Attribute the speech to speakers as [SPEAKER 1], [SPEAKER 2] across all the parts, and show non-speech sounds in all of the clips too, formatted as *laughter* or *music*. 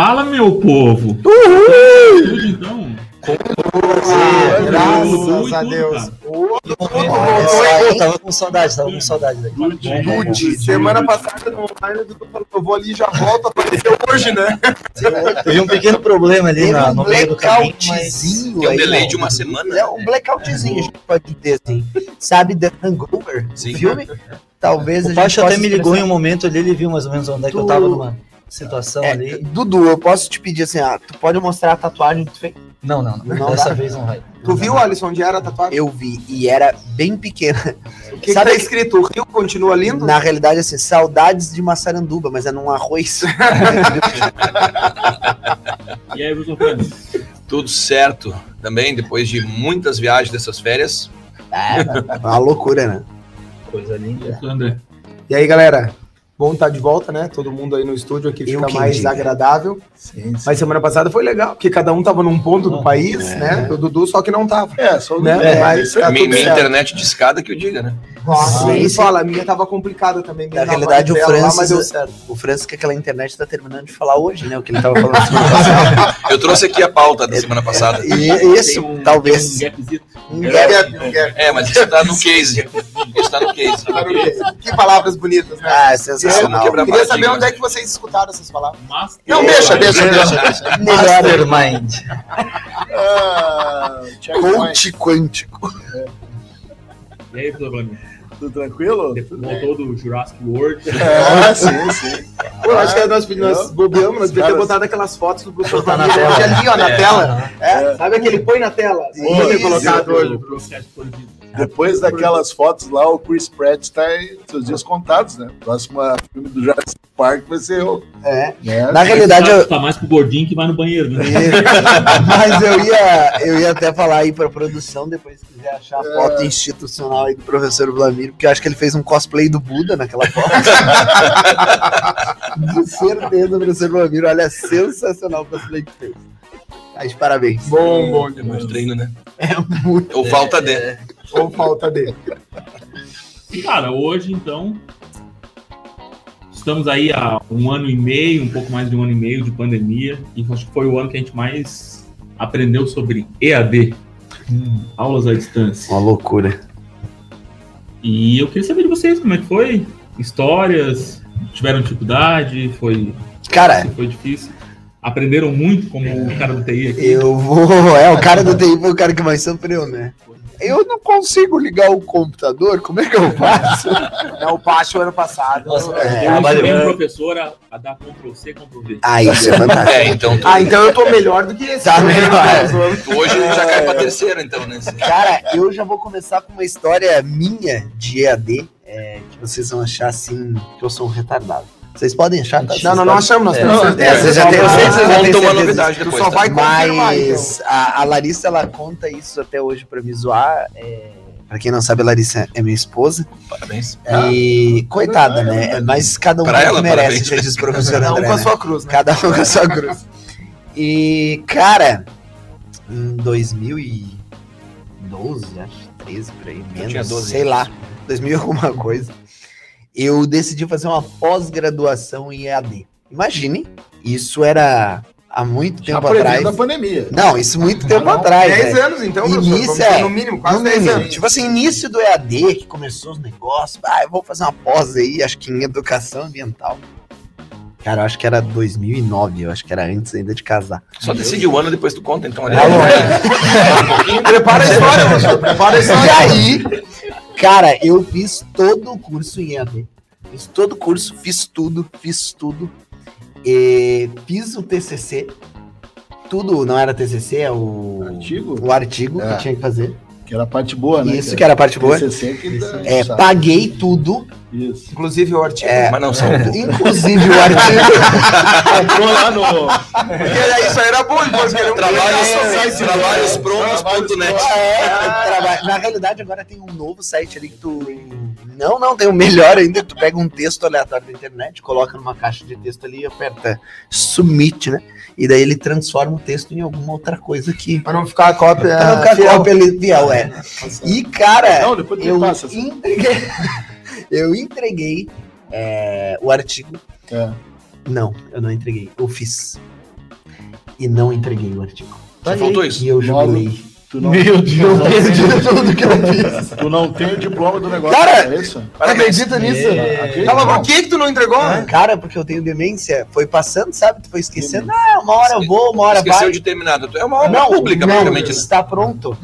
[SPEAKER 1] Fala, meu povo! Tudo então?
[SPEAKER 2] Graças a Deus.
[SPEAKER 3] Eu tava com saudade, tava com saudade daqui.
[SPEAKER 2] Dude, semana passada no online, o Dudu falou, eu vou ali e já volto, apareceu hoje, né?
[SPEAKER 3] Teve um pequeno problema ali na- no meio do caminho, mas...
[SPEAKER 4] blackoutzinho
[SPEAKER 5] Tem um delay de uma semana.
[SPEAKER 4] É um blackoutzinho, a gente pode dizer assim. Sabe The Hangover?
[SPEAKER 5] Sim.
[SPEAKER 4] Filme? Talvez a
[SPEAKER 3] O
[SPEAKER 4] gente
[SPEAKER 3] Pacho
[SPEAKER 4] possa
[SPEAKER 3] até me ligou em um momento ali, ele viu mais ou menos onde é que eu tava numa situação
[SPEAKER 4] É,
[SPEAKER 3] ali.
[SPEAKER 4] Dudu, eu posso te pedir assim, ah, tu pode mostrar a tatuagem que tu fez?
[SPEAKER 3] Não, não, não.
[SPEAKER 4] Não
[SPEAKER 3] Dessa
[SPEAKER 4] dá.
[SPEAKER 3] vez não vai.
[SPEAKER 2] Tu viu, Alisson, onde era a tatuagem?
[SPEAKER 4] Eu vi, e era bem pequena.
[SPEAKER 2] O que,
[SPEAKER 4] Sabe
[SPEAKER 2] que tá escrito? O rio continua lindo?
[SPEAKER 4] Na realidade, assim, saudades de Massaranduba, mas é num arroz. *laughs*
[SPEAKER 1] E aí, Wilson?
[SPEAKER 5] Tudo certo também, depois de muitas viagens dessas férias.
[SPEAKER 4] É, uma loucura, né?
[SPEAKER 3] Coisa linda.
[SPEAKER 1] André.
[SPEAKER 2] E aí, galera? Bom estar de volta, né? Todo mundo aí no estúdio aqui fica mais
[SPEAKER 4] diga.
[SPEAKER 2] agradável.
[SPEAKER 3] Sim, sim.
[SPEAKER 2] Mas semana passada foi legal, porque cada um tava num ponto do país,
[SPEAKER 4] É.
[SPEAKER 2] né? O Dudu só que não tava.
[SPEAKER 6] É, só
[SPEAKER 2] Né?
[SPEAKER 3] É,
[SPEAKER 2] Mas tá
[SPEAKER 5] minha minha internet de escada que eu diga, né?
[SPEAKER 2] Nossa, nem fala, a minha tava complicada também.
[SPEAKER 4] Na realidade, o
[SPEAKER 2] lá,
[SPEAKER 4] Francis-
[SPEAKER 2] certo.
[SPEAKER 4] O Francis, que aquela internet tá terminando de falar hoje, né? O que ele tava falando semana *laughs* passada.
[SPEAKER 5] Eu trouxe aqui a pauta da semana passada.
[SPEAKER 4] E isso,
[SPEAKER 1] um-
[SPEAKER 4] talvez.
[SPEAKER 1] um gapzito.
[SPEAKER 4] Gap.
[SPEAKER 2] gap, um gap.
[SPEAKER 5] É, mas isso tá no case. Isso tá no case.
[SPEAKER 2] Que palavras bonitas, né?
[SPEAKER 4] Ah,
[SPEAKER 5] Vamos
[SPEAKER 4] sensacional.
[SPEAKER 5] quebrar
[SPEAKER 2] Queria saber onde é que vocês escutaram essas palavras.
[SPEAKER 1] Mas
[SPEAKER 2] Não, deixa, deixa, deixa.
[SPEAKER 3] Mastermind.
[SPEAKER 6] Ah.
[SPEAKER 4] Coach quântico.
[SPEAKER 1] E aí?
[SPEAKER 6] Tudo tranquilo?
[SPEAKER 1] Depois voltou do Jurassic World.
[SPEAKER 6] Ah, *laughs* sim, sim.
[SPEAKER 2] Pô, eu acho que nós, nós bobeamos, nós devíamos ter botado aquelas fotos do Bruce
[SPEAKER 3] Botar na tela.
[SPEAKER 2] ali, ó, na
[SPEAKER 5] É.
[SPEAKER 2] tela. É, sabe aquele põe na tela?
[SPEAKER 4] Isso.
[SPEAKER 2] colocado hoje.
[SPEAKER 1] O processo.
[SPEAKER 6] Depois daquelas fotos lá, o Chris Pratt está em seus dias contados, né? Próximo filme do Jurassic Park vai ser eu.
[SPEAKER 4] É.
[SPEAKER 6] Né?
[SPEAKER 4] Na realidade, eu,
[SPEAKER 1] Tá mais pro gordinho que vai no banheiro, né? *laughs*
[SPEAKER 4] Mas eu ia, eu ia até falar aí pra produção, depois se quiser achar a foto institucional aí do professor Vladimir, porque eu acho que ele fez um cosplay do Buda naquela foto. *laughs* De certeza, o professor Vladimir, olha, sensacional o cosplay que fez. De parabéns.
[SPEAKER 2] Bom, bom
[SPEAKER 5] É
[SPEAKER 2] demais.
[SPEAKER 5] muito treino, né?
[SPEAKER 4] É muito.
[SPEAKER 5] Ou falta de.
[SPEAKER 2] Ou falta dele.
[SPEAKER 1] E, cara, hoje, então, estamos aí há um ano e meio, um pouco mais de um ano e meio de pandemia, e acho que foi o ano que a gente mais aprendeu sobre EAD, aulas à distância.
[SPEAKER 4] Uma loucura.
[SPEAKER 1] E eu queria saber de vocês como é que foi, histórias, tiveram dificuldade, foi,
[SPEAKER 4] Cara,
[SPEAKER 1] foi difícil, aprenderam muito como o cara do TI aqui.
[SPEAKER 4] eu vou. É, o cara do TI foi o cara que mais sofreu, né? Eu não consigo ligar o computador, como é que eu faço? *laughs*
[SPEAKER 2] Não, o Pacho ano passado.
[SPEAKER 3] Nossa,
[SPEAKER 2] é.
[SPEAKER 1] Eu ensinei um professor a, a dar Ctrl C, Ctrl V.
[SPEAKER 4] Ah, isso é fantástico. *laughs*
[SPEAKER 5] É, então tu,
[SPEAKER 2] Ah, então eu tô melhor do que esse.
[SPEAKER 4] Tá melhor.
[SPEAKER 5] hoje já cai pra terceira, então, né?
[SPEAKER 4] Cara, eu já vou começar com uma história minha de EAD, é, que vocês vão achar assim, que eu sou um retardado. Vocês podem achar, tá?
[SPEAKER 2] Não, não, não achamos, nós
[SPEAKER 3] É,
[SPEAKER 2] temos
[SPEAKER 3] não,
[SPEAKER 2] certeza.
[SPEAKER 4] É, você já tem, você
[SPEAKER 5] uma novidade
[SPEAKER 2] Tu
[SPEAKER 5] depois.
[SPEAKER 2] só
[SPEAKER 5] tá?
[SPEAKER 2] vai confirmar, então.
[SPEAKER 4] Mas a, a Larissa, ela conta isso até hoje pra me zoar. É, pra quem não sabe, a Larissa é minha esposa.
[SPEAKER 5] Parabéns.
[SPEAKER 4] E coitada, né? Mas cada um
[SPEAKER 5] ela,
[SPEAKER 4] merece, já diz o professor
[SPEAKER 2] Cada um
[SPEAKER 4] André.
[SPEAKER 2] com a
[SPEAKER 4] né?
[SPEAKER 2] sua cruz, né?
[SPEAKER 4] Cada um com a sua cruz. E, cara, em 2012, acho, 13 por aí, menos,
[SPEAKER 5] tinha 12
[SPEAKER 4] sei
[SPEAKER 5] anos.
[SPEAKER 4] lá, 2000 e alguma coisa, eu decidi fazer uma pós-graduação em EAD. Imagine, isso era há muito
[SPEAKER 6] Já
[SPEAKER 4] tempo atrás.
[SPEAKER 6] a pandemia.
[SPEAKER 4] Não, isso muito tempo
[SPEAKER 6] Não,
[SPEAKER 4] atrás.
[SPEAKER 2] 10
[SPEAKER 4] né?
[SPEAKER 2] anos, então,
[SPEAKER 4] Início, é.
[SPEAKER 2] no mínimo, quase
[SPEAKER 4] No
[SPEAKER 2] 10
[SPEAKER 4] mínimo,
[SPEAKER 2] anos.
[SPEAKER 4] Tipo assim, início do EAD, que começou os negócios. Ah, eu vou fazer uma pós aí, acho que em educação ambiental. Cara, eu acho que era 2009, eu acho que era antes ainda de casar.
[SPEAKER 5] Só decide o ano depois tu conta, então. Ali.
[SPEAKER 4] Tá bom,
[SPEAKER 2] Prepara a história, professor, prepara a
[SPEAKER 4] E
[SPEAKER 2] história.
[SPEAKER 4] aí, cara, eu fiz todo o curso em EAD. Fiz todo o curso, fiz tudo, fiz tudo. E fiz o TCC. Tudo, não era TCC, é o
[SPEAKER 6] Artigo?
[SPEAKER 4] o artigo
[SPEAKER 6] É.
[SPEAKER 4] que tinha que fazer.
[SPEAKER 6] Que era a parte boa, né?
[SPEAKER 4] Isso que era a parte boa.
[SPEAKER 6] TCC que dá-
[SPEAKER 4] É,
[SPEAKER 6] sabe?
[SPEAKER 4] paguei tudo,
[SPEAKER 6] Isso.
[SPEAKER 2] Inclusive o artigo.
[SPEAKER 4] É.
[SPEAKER 5] Mas não são.
[SPEAKER 4] inclusive o artigo. *laughs*
[SPEAKER 6] Comprou lá no...
[SPEAKER 2] Porque isso aí era bom, depois que ele
[SPEAKER 5] Trabalhos, trabalhosprontos.net.
[SPEAKER 4] É, traba- Na realidade, agora tem um novo site ali que tu. Não, não, tem um melhor ainda, que tu pega um texto aleatório da internet, coloca numa caixa de texto ali e aperta submit, né? E daí ele transforma o texto em alguma outra coisa que.
[SPEAKER 2] Pra não ficar a cópia.
[SPEAKER 4] Pra não ficar
[SPEAKER 2] fiel.
[SPEAKER 4] cópia ali, fiel, é. E, cara,
[SPEAKER 6] Não, depois
[SPEAKER 4] eu
[SPEAKER 6] passa. assim.
[SPEAKER 4] entreguei. *laughs* eu entreguei é, o artigo.
[SPEAKER 6] É.
[SPEAKER 4] Não, eu não entreguei. Eu fiz. e não entreguei o artigo.
[SPEAKER 5] Só faltou isso.
[SPEAKER 4] E eu jubilei.
[SPEAKER 6] Tu não,
[SPEAKER 4] Meu Deus, eu perdi *laughs* tudo que eu fiz.
[SPEAKER 6] tu não tem o diploma do negócio.
[SPEAKER 4] Cara,
[SPEAKER 6] é isso?
[SPEAKER 4] Acredita nisso?
[SPEAKER 6] Acredito,
[SPEAKER 2] Tava, por que que tu não entregou?
[SPEAKER 4] Cara, porque eu tenho demência. Foi passando, sabe? Tu foi esquecendo. Ah, uma hora eu vou, uma hora
[SPEAKER 5] Esqueceu
[SPEAKER 4] vai.
[SPEAKER 5] de terminar. É uma obra
[SPEAKER 4] Não,
[SPEAKER 5] pública,
[SPEAKER 4] não,
[SPEAKER 5] praticamente. né?
[SPEAKER 4] está pronto.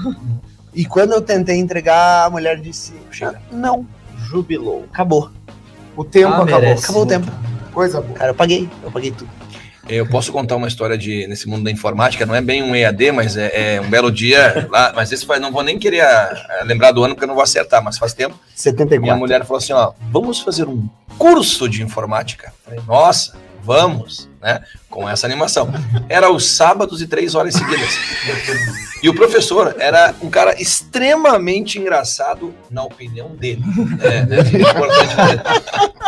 [SPEAKER 4] E quando eu tentei entregar, a mulher disse: "Ah, Não,
[SPEAKER 3] Jubilou.
[SPEAKER 4] acabou.
[SPEAKER 2] O tempo
[SPEAKER 3] Ah,
[SPEAKER 2] acabou.
[SPEAKER 4] Acabou o tempo.
[SPEAKER 2] Coisa boa.
[SPEAKER 4] Cara, eu paguei, eu paguei tudo.
[SPEAKER 5] Eu posso contar uma história de nesse mundo da informática, não é bem um EAD, mas é, é um belo dia lá, mas esse faz, não vou nem querer ah, lembrar do ano porque eu não vou acertar, mas faz tempo. Minha
[SPEAKER 4] 74.
[SPEAKER 5] mulher falou assim, ó, vamos fazer um curso de informática. Falei, nossa, vamos, né? Com essa animação. Era os sábados e três horas seguidas. E o professor era um cara extremamente engraçado na opinião dele. É, *laughs* né? Importante dizer.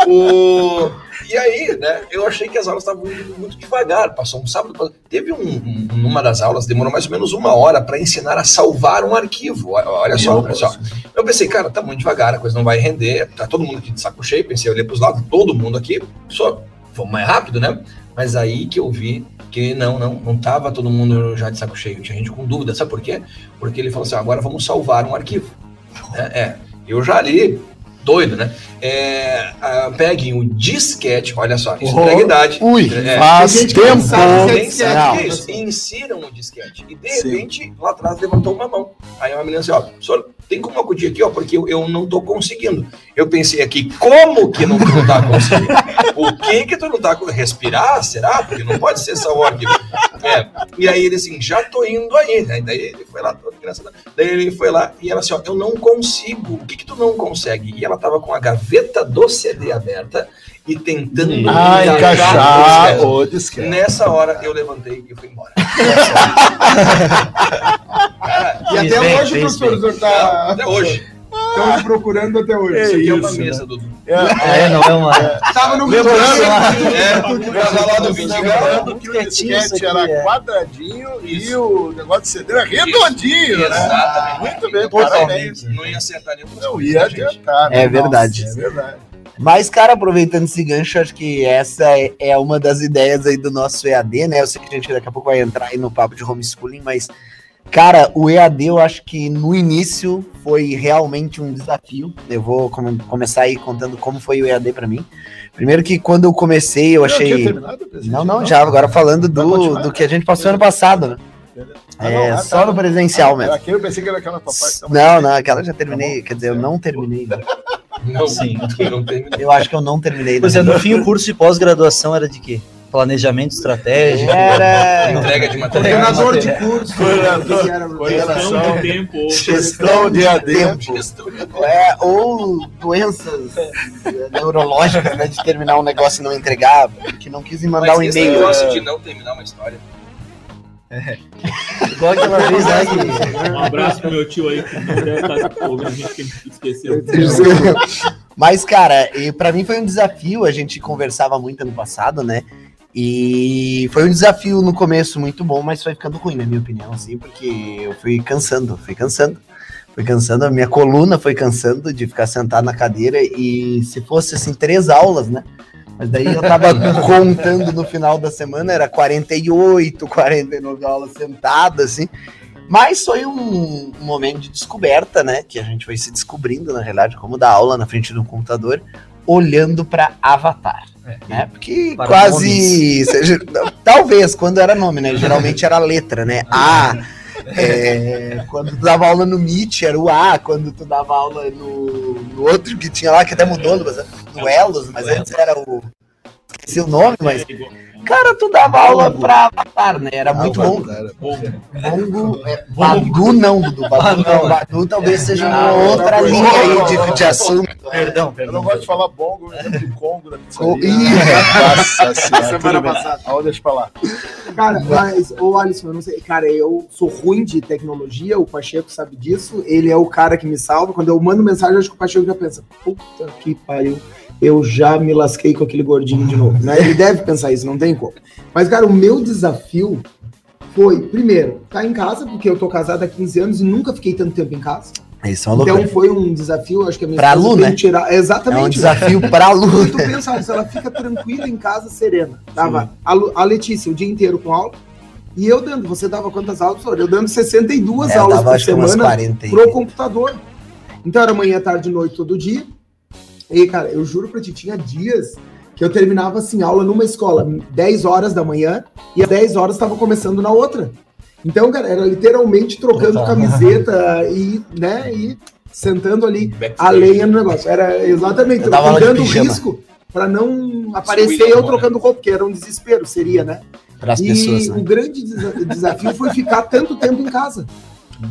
[SPEAKER 5] O... E aí, né, eu achei que as aulas estavam muito devagar. Passou um sábado. Teve um, um- numa das aulas, demorou mais ou menos uma hora para ensinar a salvar um arquivo. Olha- Olha só, olha só. Eu pensei, cara, tá muito devagar, a coisa não vai render, tá todo mundo aqui de saco cheio. Pensei, eu olhei pros lados, todo mundo aqui, só vamos mais rápido, né? Mas aí que eu vi que não, não, não tava todo mundo já de saco cheio, tinha gente com dúvida, sabe por quê? Porque ele falou assim, agora vamos salvar um arquivo. É, é. eu já ali, doido, né? É, ah, peguem o disquete, olha só, isso
[SPEAKER 6] Oh.
[SPEAKER 5] é idade.
[SPEAKER 6] Ui,
[SPEAKER 5] É.
[SPEAKER 6] faz
[SPEAKER 2] Tem gente
[SPEAKER 6] tempo.
[SPEAKER 5] sabe que é isso. E insiram o disquete. E de
[SPEAKER 6] Sim.
[SPEAKER 5] repente, lá atrás levantou uma mão. Aí uma menina disse, ó, senhor, tem como acudir aqui, ó, porque eu, eu não tô conseguindo. Eu pensei aqui, como que não, tu não tá conseguindo? *laughs* o que que tu não tá conseguindo? Respirar, será? Porque não pode ser só o arquivo. É. E aí ele assim, já tô indo aí. Aí daí ele foi lá, todo engraçado. Daí ele foi lá e ela assim, ó, eu não consigo. O que que tu não consegue? E ela tava com a gaveta do CD aberta e tentando
[SPEAKER 6] Ah,
[SPEAKER 5] encaixar o
[SPEAKER 6] encaixar
[SPEAKER 5] disquete.
[SPEAKER 6] o disquete.
[SPEAKER 5] Nessa hora eu levantei e fui embora. Cara, *laughs*
[SPEAKER 2] E até
[SPEAKER 3] bem,
[SPEAKER 2] hoje, professor, senhor tá.
[SPEAKER 5] até hoje.
[SPEAKER 2] Estão te procurando até hoje.
[SPEAKER 5] Isso aqui é uma
[SPEAKER 6] isso,
[SPEAKER 5] mesa do.
[SPEAKER 3] Ah, é, não é uma.
[SPEAKER 2] Tava no
[SPEAKER 5] É, casal lá do Vidigal.
[SPEAKER 6] lembrando que o
[SPEAKER 3] isso
[SPEAKER 6] disquete era
[SPEAKER 3] é.
[SPEAKER 6] quadradinho e o negócio de CD era redondinho, né?
[SPEAKER 5] Exatamente.
[SPEAKER 6] Muito bem,
[SPEAKER 3] Totalmente.
[SPEAKER 6] parabéns.
[SPEAKER 5] Não ia acertar nenhum.
[SPEAKER 6] Não ia adiantar.
[SPEAKER 4] É
[SPEAKER 6] né?
[SPEAKER 4] verdade.
[SPEAKER 6] Nossa, É verdade.
[SPEAKER 4] Mas, cara, aproveitando esse gancho, acho que essa é, é uma das ideias aí do nosso EAD, né? Eu sei que a gente daqui a pouco vai entrar aí no papo de homeschooling, mas, cara, o EAD eu acho que no início foi realmente um desafio. Eu vou come- começar aí contando como foi o EAD pra mim. Primeiro que quando eu comecei, eu
[SPEAKER 6] Não,
[SPEAKER 4] achei.
[SPEAKER 6] terminado, presidente?
[SPEAKER 4] Não, não, já, agora falando do, do que a gente passou ano passado, né?
[SPEAKER 6] Ah,
[SPEAKER 4] É,
[SPEAKER 6] não, ah,
[SPEAKER 4] só
[SPEAKER 6] tá.
[SPEAKER 4] no presencial
[SPEAKER 6] Ah,
[SPEAKER 4] mesmo.
[SPEAKER 6] Aqui eu pensei que era aquela parte.
[SPEAKER 4] Não, não, aquela já terminei, quer dizer, eu não terminei. Né?
[SPEAKER 5] Não,
[SPEAKER 3] Sim.
[SPEAKER 5] não.
[SPEAKER 4] Eu acho que eu não terminei.
[SPEAKER 3] Pois
[SPEAKER 4] né?
[SPEAKER 3] é, no fim o curso de pós-graduação era de quê? Planejamento estratégico.
[SPEAKER 4] Era
[SPEAKER 5] Entrega de material.
[SPEAKER 2] Coordenador de curso.
[SPEAKER 6] Coordenador.
[SPEAKER 2] O que que era?
[SPEAKER 6] Coordenação.
[SPEAKER 1] Gestão de tempo.
[SPEAKER 6] Gestão de AD.
[SPEAKER 4] tempo. É, ou doenças eh, neurológicas, né? De terminar um negócio e não entregar, que não quis me mandar um
[SPEAKER 5] Mas esse
[SPEAKER 4] e-mail.
[SPEAKER 5] negócio de não terminar uma história.
[SPEAKER 3] Igual aquela vez lá que.
[SPEAKER 1] Um abraço pro meu tio aí que não deve estar ouvindo a gente que esqueceu.
[SPEAKER 4] Mas, cara, e pra mim foi um desafio. A gente conversava muito ano passado, né? E foi um desafio no começo muito bom, mas foi ficando ruim, na minha opinião, assim, porque eu fui cansando, fui cansando. Fui cansando, a minha coluna foi cansando de ficar sentado na cadeira e se fosse assim, três aulas, né? Mas daí eu tava *laughs* contando no final da semana, era 48, 49 aulas sentado, assim. Mas foi um, um momento de descoberta, né? Que a gente foi se descobrindo, na realidade, como dar aula na frente do computador, olhando para Avatar. Né? Porque quase. *laughs* seja, talvez, quando era nome, né? Geralmente era letra, né? *laughs* A. é, quando tu dava aula no Meet era o A, quando tu dava aula no, no outro que tinha lá, que até mudou, mas- no Elos, mas antes era o. Esqueci o nome, mas. Cara, tu dava aula pra Avatar, né? Era muito bom. Bongo. É, Badu não, Dudu. Badu não. Badu talvez seja uma
[SPEAKER 6] Não,
[SPEAKER 4] outra linha
[SPEAKER 6] não,
[SPEAKER 4] aí de, de assunto.
[SPEAKER 3] Perdão,
[SPEAKER 6] Eu
[SPEAKER 3] perdão.
[SPEAKER 6] não gosto de falar bongo, eu lembro de Congo da
[SPEAKER 4] Co-
[SPEAKER 6] pizzaria.
[SPEAKER 4] Ih,
[SPEAKER 6] Nossa senhora. *laughs*
[SPEAKER 2] Semana passada.
[SPEAKER 6] Ah, deixa pra lá.
[SPEAKER 2] Cara, mas, ô Alisson, eu não sei, cara, eu sou ruim de tecnologia, o Pacheco sabe disso, ele é o cara que me salva. Quando eu mando mensagem, eu acho que o Pacheco já pensa, puta que pariu, eu já me lasquei com aquele gordinho de novo. Né? Ele deve pensar isso, não tem como. Mas, cara, o meu desafio foi, primeiro, estar em casa, porque eu tô casado há 15 anos e nunca fiquei tanto tempo em casa.
[SPEAKER 4] Isso é uma
[SPEAKER 2] Então
[SPEAKER 4] loucura.
[SPEAKER 2] foi um desafio, acho que a minha
[SPEAKER 4] Pra Lu, né?
[SPEAKER 2] tirar.
[SPEAKER 4] É um
[SPEAKER 2] Exatamente.
[SPEAKER 4] desafio pra
[SPEAKER 2] E
[SPEAKER 4] Lu.
[SPEAKER 2] tu pensa, ela fica tranquila em casa, serena. Tava a, Lu- a Letícia o dia inteiro com aula, E eu dando, você dava quantas aulas? Eu dando 62
[SPEAKER 4] É,
[SPEAKER 2] aulas
[SPEAKER 4] dava
[SPEAKER 2] por semana
[SPEAKER 4] 40 e-
[SPEAKER 2] pro computador. Então era manhã, tarde, noite, todo dia. E, cara, eu juro pra ti, tinha dias que eu terminava, assim, aula numa escola 10 horas da manhã e às 10 horas estava começando na outra. Então, cara, era literalmente trocando
[SPEAKER 3] Opa.
[SPEAKER 2] camiseta e, né, e sentando ali a
[SPEAKER 5] Backstage.
[SPEAKER 2] lenha no negócio. Era exatamente, dando risco pra não aparecer
[SPEAKER 5] William,
[SPEAKER 2] eu
[SPEAKER 5] né?
[SPEAKER 2] trocando roupa, porque era um desespero, seria, né?
[SPEAKER 4] Para as
[SPEAKER 2] e
[SPEAKER 4] pessoas, né?
[SPEAKER 2] o grande desa- desafio foi ficar tanto tempo em casa.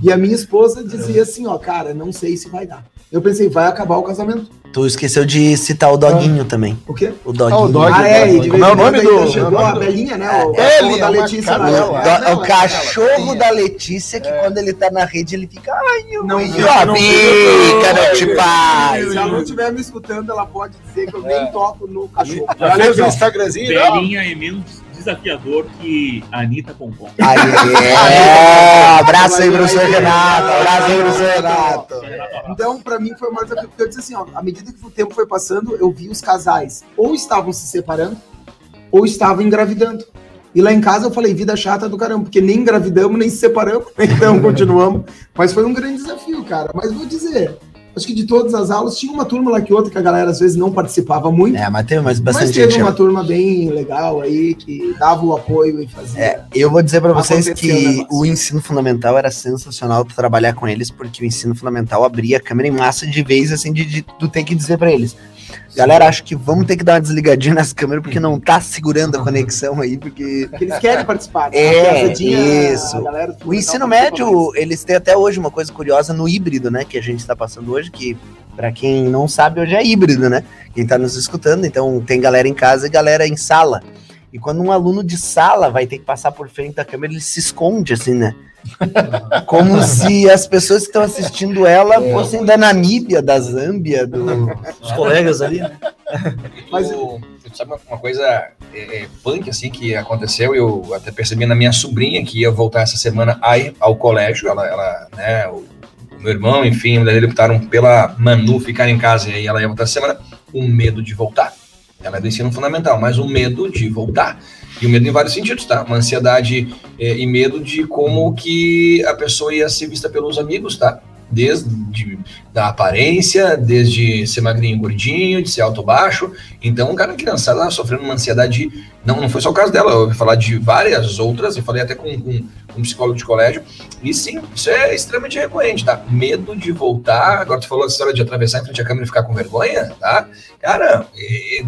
[SPEAKER 2] E a minha esposa dizia assim, ó, cara, não sei se vai dar. Eu pensei, vai acabar o casamento.
[SPEAKER 4] Tu esqueceu de citar o doguinho também.
[SPEAKER 2] O quê?
[SPEAKER 4] O doguinho.
[SPEAKER 6] Ah, o dog.
[SPEAKER 2] Ah, é, e de
[SPEAKER 6] Como é o
[SPEAKER 2] vez em
[SPEAKER 6] nome do-
[SPEAKER 2] Chegou
[SPEAKER 6] o nome
[SPEAKER 2] a
[SPEAKER 6] do-
[SPEAKER 2] velhinha, né? O
[SPEAKER 6] Ele
[SPEAKER 2] cachorro
[SPEAKER 6] é
[SPEAKER 2] da Letícia lá.
[SPEAKER 6] cadela.
[SPEAKER 2] né?
[SPEAKER 4] Do- é
[SPEAKER 2] Não,
[SPEAKER 4] o
[SPEAKER 2] é
[SPEAKER 4] cachorro da Letícia que quando ele tá na rede ele fica. Ai, eu
[SPEAKER 2] Não,
[SPEAKER 4] não,
[SPEAKER 2] não,
[SPEAKER 4] fica,
[SPEAKER 2] não,
[SPEAKER 4] não te.
[SPEAKER 2] Se ela não estiver me escutando, ela pode dizer que eu nem toco no cachorro.
[SPEAKER 6] Já
[SPEAKER 2] Olha
[SPEAKER 6] o. Instagramzinho? Não.
[SPEAKER 1] Velhinha é menos desafiador que a Anitta Pompom. *laughs*
[SPEAKER 4] Aí, é, abraço aí, professor Renato. Abraço aí, professor Renato.
[SPEAKER 2] Então, pra mim, foi o maior desafio, porque eu disse assim, ó, à medida que o tempo foi passando, eu vi os casais ou estavam se separando, ou estavam engravidando. E lá em casa eu falei, vida chata do caramba, porque nem engravidamos, nem se separamos, *laughs* então continuamos. Mas foi um grande desafio, cara. Mas vou dizer, acho que de todas as aulas, tinha uma turma lá que outra que a galera às vezes não participava muito,
[SPEAKER 4] É, mas teve mais
[SPEAKER 2] mas
[SPEAKER 4] bastante
[SPEAKER 2] teve
[SPEAKER 4] gente.
[SPEAKER 2] uma turma bem legal aí, que dava o apoio e fazia.
[SPEAKER 4] É, eu vou dizer pra vocês
[SPEAKER 2] o
[SPEAKER 4] que
[SPEAKER 2] negócio.
[SPEAKER 4] o ensino fundamental era sensacional trabalhar com eles, porque o ensino fundamental abria a câmera em massa de vez, assim, de, de tu ter que dizer pra eles. Galera, acho que vamos ter que dar uma desligadinha nessa câmera, porque não tá segurando a conexão aí, porque
[SPEAKER 2] Porque eles querem participar. né?
[SPEAKER 4] É, isso.
[SPEAKER 2] galera
[SPEAKER 4] O ensino médio, eles têm até hoje uma coisa curiosa no híbrido, né? Que a gente está passando hoje, que para quem não sabe, hoje é híbrido, né? Quem tá nos escutando, então tem galera em casa e galera em sala. E quando um aluno de sala vai ter que passar por frente da câmera, ele se esconde, assim, né? Como se as pessoas que estão assistindo ela fossem da Namíbia, da Zâmbia, do...
[SPEAKER 3] Os colegas ali, né?
[SPEAKER 2] Mas-
[SPEAKER 5] tu sabe uma, coisa é, é, punk assim que aconteceu? Eu até percebi na minha sobrinha que ia voltar essa semana aí ao colégio. Ela, ela né, o, o meu irmão, enfim, dele optaram pela Manu ficar em casa e aí ela ia voltar essa semana. O medo de voltar. Ela é do ensino fundamental, mas o medo de voltar. E o medo em vários sentidos, tá? Uma ansiedade eh, e medo de como que a pessoa ia ser vista pelos amigos, tá? Desde da aparência, desde ser magrinho, gordinho, de ser alto baixo. Então, cara criançada sofrendo uma ansiedade. Não, não foi só o caso dela, eu ouvi falar de várias outras, eu falei até com, com um psicólogo de colégio. E sim, isso é extremamente recorrente, tá? Medo de voltar. Agora tu falou a história de atravessar em frente à câmera e ficar com vergonha, tá? Cara, e-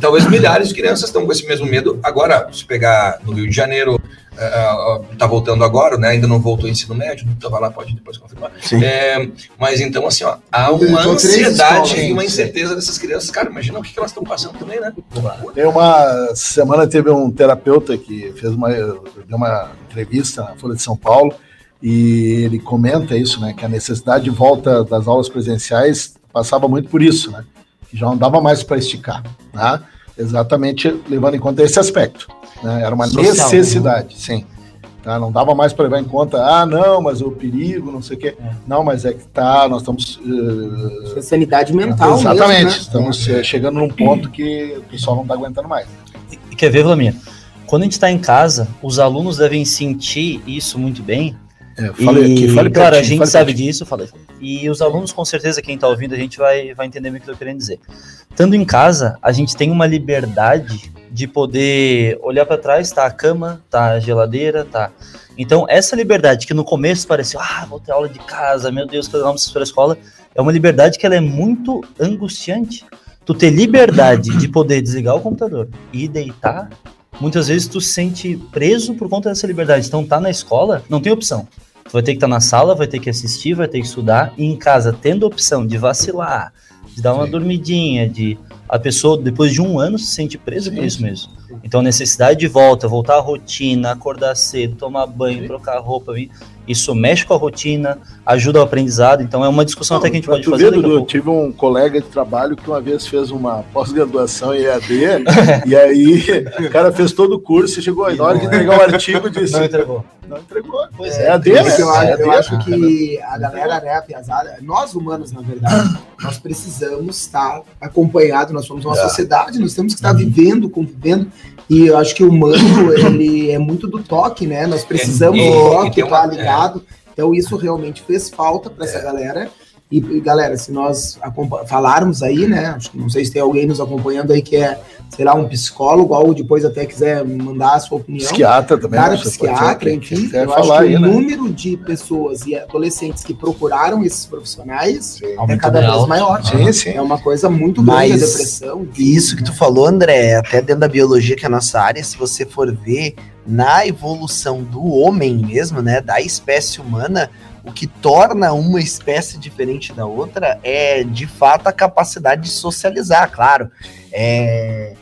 [SPEAKER 5] talvez milhares de crianças estão com esse mesmo medo. Agora, se pegar no Rio de Janeiro, ah, ah, tá voltando agora, né? Ainda não voltou ao ensino médio, tava lá, pode depois confirmar.
[SPEAKER 4] Sim.
[SPEAKER 5] É, mas então, assim, ó, há
[SPEAKER 2] Então,
[SPEAKER 5] uma ansiedade
[SPEAKER 2] escolas,
[SPEAKER 5] e uma
[SPEAKER 2] sim.
[SPEAKER 5] incerteza dessas crianças. Cara, imagina o que que elas estão passando também, né?
[SPEAKER 6] Tem uma semana teve um terapeuta que fez uma, deu uma entrevista na Folha de São Paulo e ele comenta isso, né? Que a necessidade de volta das aulas presenciais passava muito por isso, né? Que já não dava mais para esticar, né? Exatamente levando em conta esse aspecto. Né? Era uma
[SPEAKER 3] Social,
[SPEAKER 6] necessidade, sim. Tá? Não dava mais para levar em conta, ah, não, mas o perigo, não sei o quê. Não, mas é que tá, nós estamos.
[SPEAKER 2] é sanidade mental
[SPEAKER 6] Exatamente,
[SPEAKER 2] mesmo, né?
[SPEAKER 6] estamos eh, chegando num ponto que o pessoal não está aguentando mais.
[SPEAKER 3] E quer ver, Vlamir? Quando a gente está em casa, os alunos devem sentir isso muito bem.
[SPEAKER 6] É, fale
[SPEAKER 3] e,
[SPEAKER 6] aqui, fale
[SPEAKER 3] claro, a
[SPEAKER 6] pertinho,
[SPEAKER 3] gente
[SPEAKER 6] fale
[SPEAKER 3] sabe
[SPEAKER 6] pertinho.
[SPEAKER 3] disso, eu falei. E os alunos, com certeza, quem está ouvindo, a gente vai, vai entender o que eu estou querendo dizer. Estando em casa, a gente tem uma liberdade de poder olhar para trás, tá a cama, tá a geladeira, tá. Então, essa liberdade que no começo parecia, ah, vou ter aula de casa, meu Deus, que vamos para a escola, é uma liberdade que ela é muito angustiante. Tu ter liberdade de poder desligar o computador e deitar, muitas vezes tu se sente preso por conta dessa liberdade. Então, tá na escola, não tem opção. Vai ter que estar na sala, vai ter que assistir, vai ter que estudar, e em casa, tendo a opção de vacilar, de dar uma
[SPEAKER 6] Sim.
[SPEAKER 3] dormidinha, de a pessoa, depois de um ano, se sente presa por
[SPEAKER 6] Sim,
[SPEAKER 3] isso mesmo. Então, necessidade de volta, voltar à rotina, acordar cedo, tomar banho,
[SPEAKER 6] Sim.
[SPEAKER 3] trocar roupa. vir- Isso mexe com a rotina, ajuda o aprendizado, então é uma discussão até que a gente pode
[SPEAKER 6] tu
[SPEAKER 3] fazer a
[SPEAKER 6] Dudu, eu tive um colega de trabalho que uma vez fez uma pós-graduação em EAD, *laughs* e aí o cara fez todo o curso e chegou aí, na hora de entregar o artigo, disse,
[SPEAKER 3] Não entregou.
[SPEAKER 6] não entregou.
[SPEAKER 3] Pois
[SPEAKER 6] É
[SPEAKER 3] é.
[SPEAKER 6] EAD,
[SPEAKER 2] É
[SPEAKER 6] né?
[SPEAKER 2] que eu,
[SPEAKER 6] É
[SPEAKER 2] acho- eu
[SPEAKER 6] EAD.
[SPEAKER 2] acho que a galera, né, a piazada, nós humanos, na verdade, nós precisamos estar acompanhados, nós somos uma
[SPEAKER 6] É.
[SPEAKER 2] sociedade, nós temos que estar vivendo, convivendo, e eu acho que o humano, ele é muito do toque, né? Nós precisamos
[SPEAKER 5] É, e-
[SPEAKER 2] do
[SPEAKER 5] e
[SPEAKER 2] toque,
[SPEAKER 5] tem uma-
[SPEAKER 2] estar ligado. Então isso realmente fez falta para
[SPEAKER 5] É.
[SPEAKER 2] essa galera. E, galera, se nós falarmos aí, né? Acho que não sei se tem alguém nos acompanhando aí que é, sei lá, um psicólogo, ou depois até quiser mandar a sua opinião
[SPEAKER 6] Psiquiatra também.
[SPEAKER 2] cara
[SPEAKER 6] né?
[SPEAKER 2] Psiquiatra, enfim, eu acho
[SPEAKER 6] falar
[SPEAKER 2] que
[SPEAKER 6] aí,
[SPEAKER 2] o
[SPEAKER 6] né?
[SPEAKER 2] número de pessoas e adolescentes que procuraram esses profissionais é
[SPEAKER 3] Aumento
[SPEAKER 2] cada vez
[SPEAKER 3] alto.
[SPEAKER 2] maior.
[SPEAKER 6] Sim, sim.
[SPEAKER 2] É uma coisa muito grande
[SPEAKER 4] Mas-
[SPEAKER 2] a depressão.
[SPEAKER 4] E isso que tu falou, André, até dentro da biologia, que é a nossa área, se você for ver na evolução do homem mesmo, né, da espécie humana, o que torna uma espécie diferente da outra é, de fato, a capacidade de socializar, claro. É,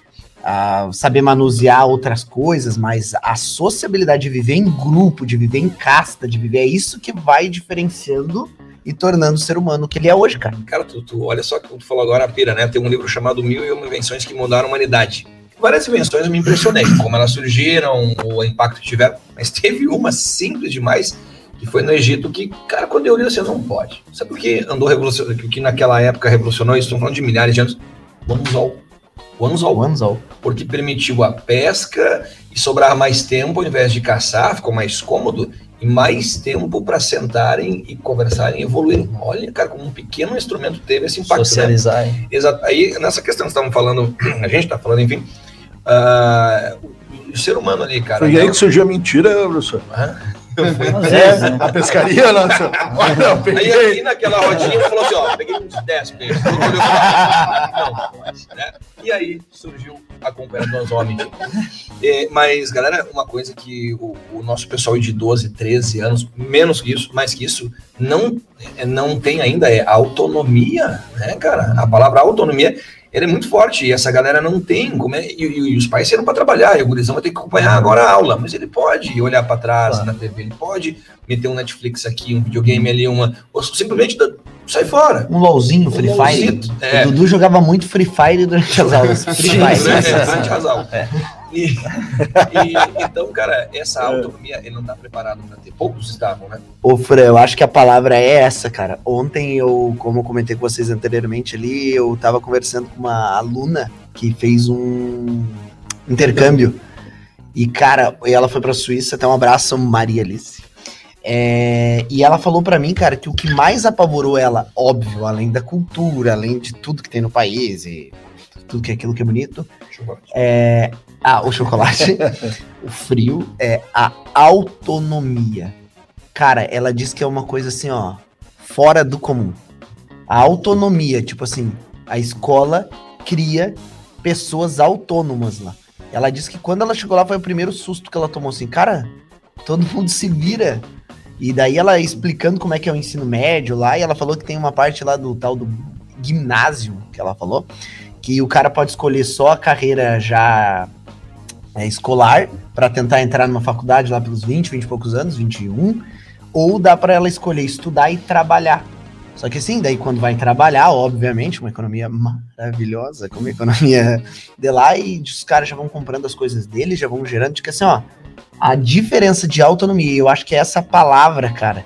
[SPEAKER 4] a saber manusear outras coisas, mas a sociabilidade de viver em grupo, de viver em casta, de viver, é isso que vai diferenciando e tornando o ser humano o que ele é hoje, cara.
[SPEAKER 5] Cara, tu, tu olha só que tu falou agora a pira, né? Tem um livro chamado Mil e Uma Invenções que Mudaram a Humanidade. Várias invenções eu me impressionei, como elas surgiram, o impacto que tiveram, mas teve uma simples demais, que foi no Egito, que, cara, quando eu li, você não pode. Sabe por que andou revolucionando, que naquela época revolucionou isso? Estamos falando de milhares de anos. O anzol. O anzol.
[SPEAKER 4] O anzol.
[SPEAKER 5] porque permitiu a pesca e sobrar mais tempo ao invés de caçar, ficou mais cômodo e mais tempo para sentarem e conversarem e evoluírem. Olha, cara, como um pequeno instrumento teve esse impacto. Né?
[SPEAKER 3] Socializar. hein?
[SPEAKER 5] Exato. Aí, nessa questão que estavam falando, a gente está falando, enfim, ah, o, ser humano ali, cara.
[SPEAKER 6] Foi aí que surgiu a mentira, professor.
[SPEAKER 3] Às vezes, né?
[SPEAKER 6] A pescaria, nossa. Olha, eu
[SPEAKER 5] Aí
[SPEAKER 6] peguei.
[SPEAKER 5] aqui naquela rodinha falou assim, ó, peguei uns 10 peixes. E Não, né? E aí surgiu a compra do anzol é, Mas, galera, uma coisa que o, o nosso pessoal de 12, 13 anos, menos que isso, mais que isso, não, é, não tem ainda é autonomia, né, cara? A palavra autonomia ele é muito forte e essa galera não tem. Como é, e, e- e os pais saíram para trabalhar, e o gurizão vai ter que acompanhar agora a aula, mas ele pode olhar para trás
[SPEAKER 3] Claro.
[SPEAKER 5] na TV, ele pode meter um Netflix aqui, um videogame ali, uma. Ou simplesmente sai fora.
[SPEAKER 4] Um LOLzinho, Free
[SPEAKER 5] Um
[SPEAKER 4] Fire.
[SPEAKER 5] LOLzito, é.
[SPEAKER 4] O Dudu jogava muito Free Fire durante as aulas. Free
[SPEAKER 5] Sim,
[SPEAKER 4] Fire.
[SPEAKER 5] né? Durante as aulas.
[SPEAKER 3] É.
[SPEAKER 5] E, e- então, cara, essa
[SPEAKER 6] É.
[SPEAKER 5] autonomia ele não está preparado para ter. Poucos estavam, né?
[SPEAKER 4] Ô, Fran, eu acho que a palavra é essa, cara. Ontem eu, como eu comentei com vocês anteriormente ali, eu tava conversando com uma aluna que fez um intercâmbio. E, cara, ela foi pra Suíça, até um abraço, Maria Alice. É, e ela falou pra mim, cara, que o que mais apavorou ela, óbvio, além da cultura, além de tudo que tem no país e tudo que é aquilo que é bonito, é. Ah, o chocolate. *laughs* o frio é a autonomia. Cara, ela diz que é uma coisa assim, ó, fora do comum. A autonomia, tipo assim, a escola cria pessoas autônomas lá. Ela disse que quando ela chegou lá foi o primeiro susto que ela tomou assim, cara, todo mundo se vira. E daí ela explicando como é que é o ensino médio lá, e ela falou que tem uma parte lá do tal do ginásio, que ela falou, que o cara pode escolher só a carreira já é, escolar para tentar entrar numa faculdade lá pelos 20, 20 e poucos anos, 21, ou dá para ela escolher estudar e trabalhar. Só que assim, daí quando vai trabalhar, obviamente, uma economia maravilhosa, como a economia de lá, e os caras já vão comprando as coisas deles, já vão gerando, tipo assim, ó, a diferença de autonomia, eu acho que é essa palavra, cara,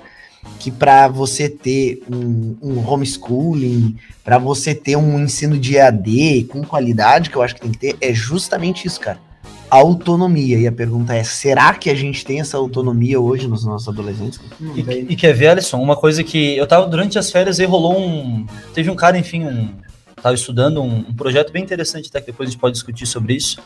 [SPEAKER 4] que para você ter um, um homeschooling, para você ter um ensino de EAD com qualidade, que eu acho que tem que ter, é justamente isso, cara. Autonomia. E a pergunta é: será que a gente tem essa autonomia hoje nos nossos adolescentes?
[SPEAKER 2] Não
[SPEAKER 3] E, e quer ver, Alisson, uma coisa que eu tava durante as férias e rolou um. Teve um cara, enfim, um. Tava estudando um, um projeto bem interessante, até que depois a gente pode discutir sobre isso,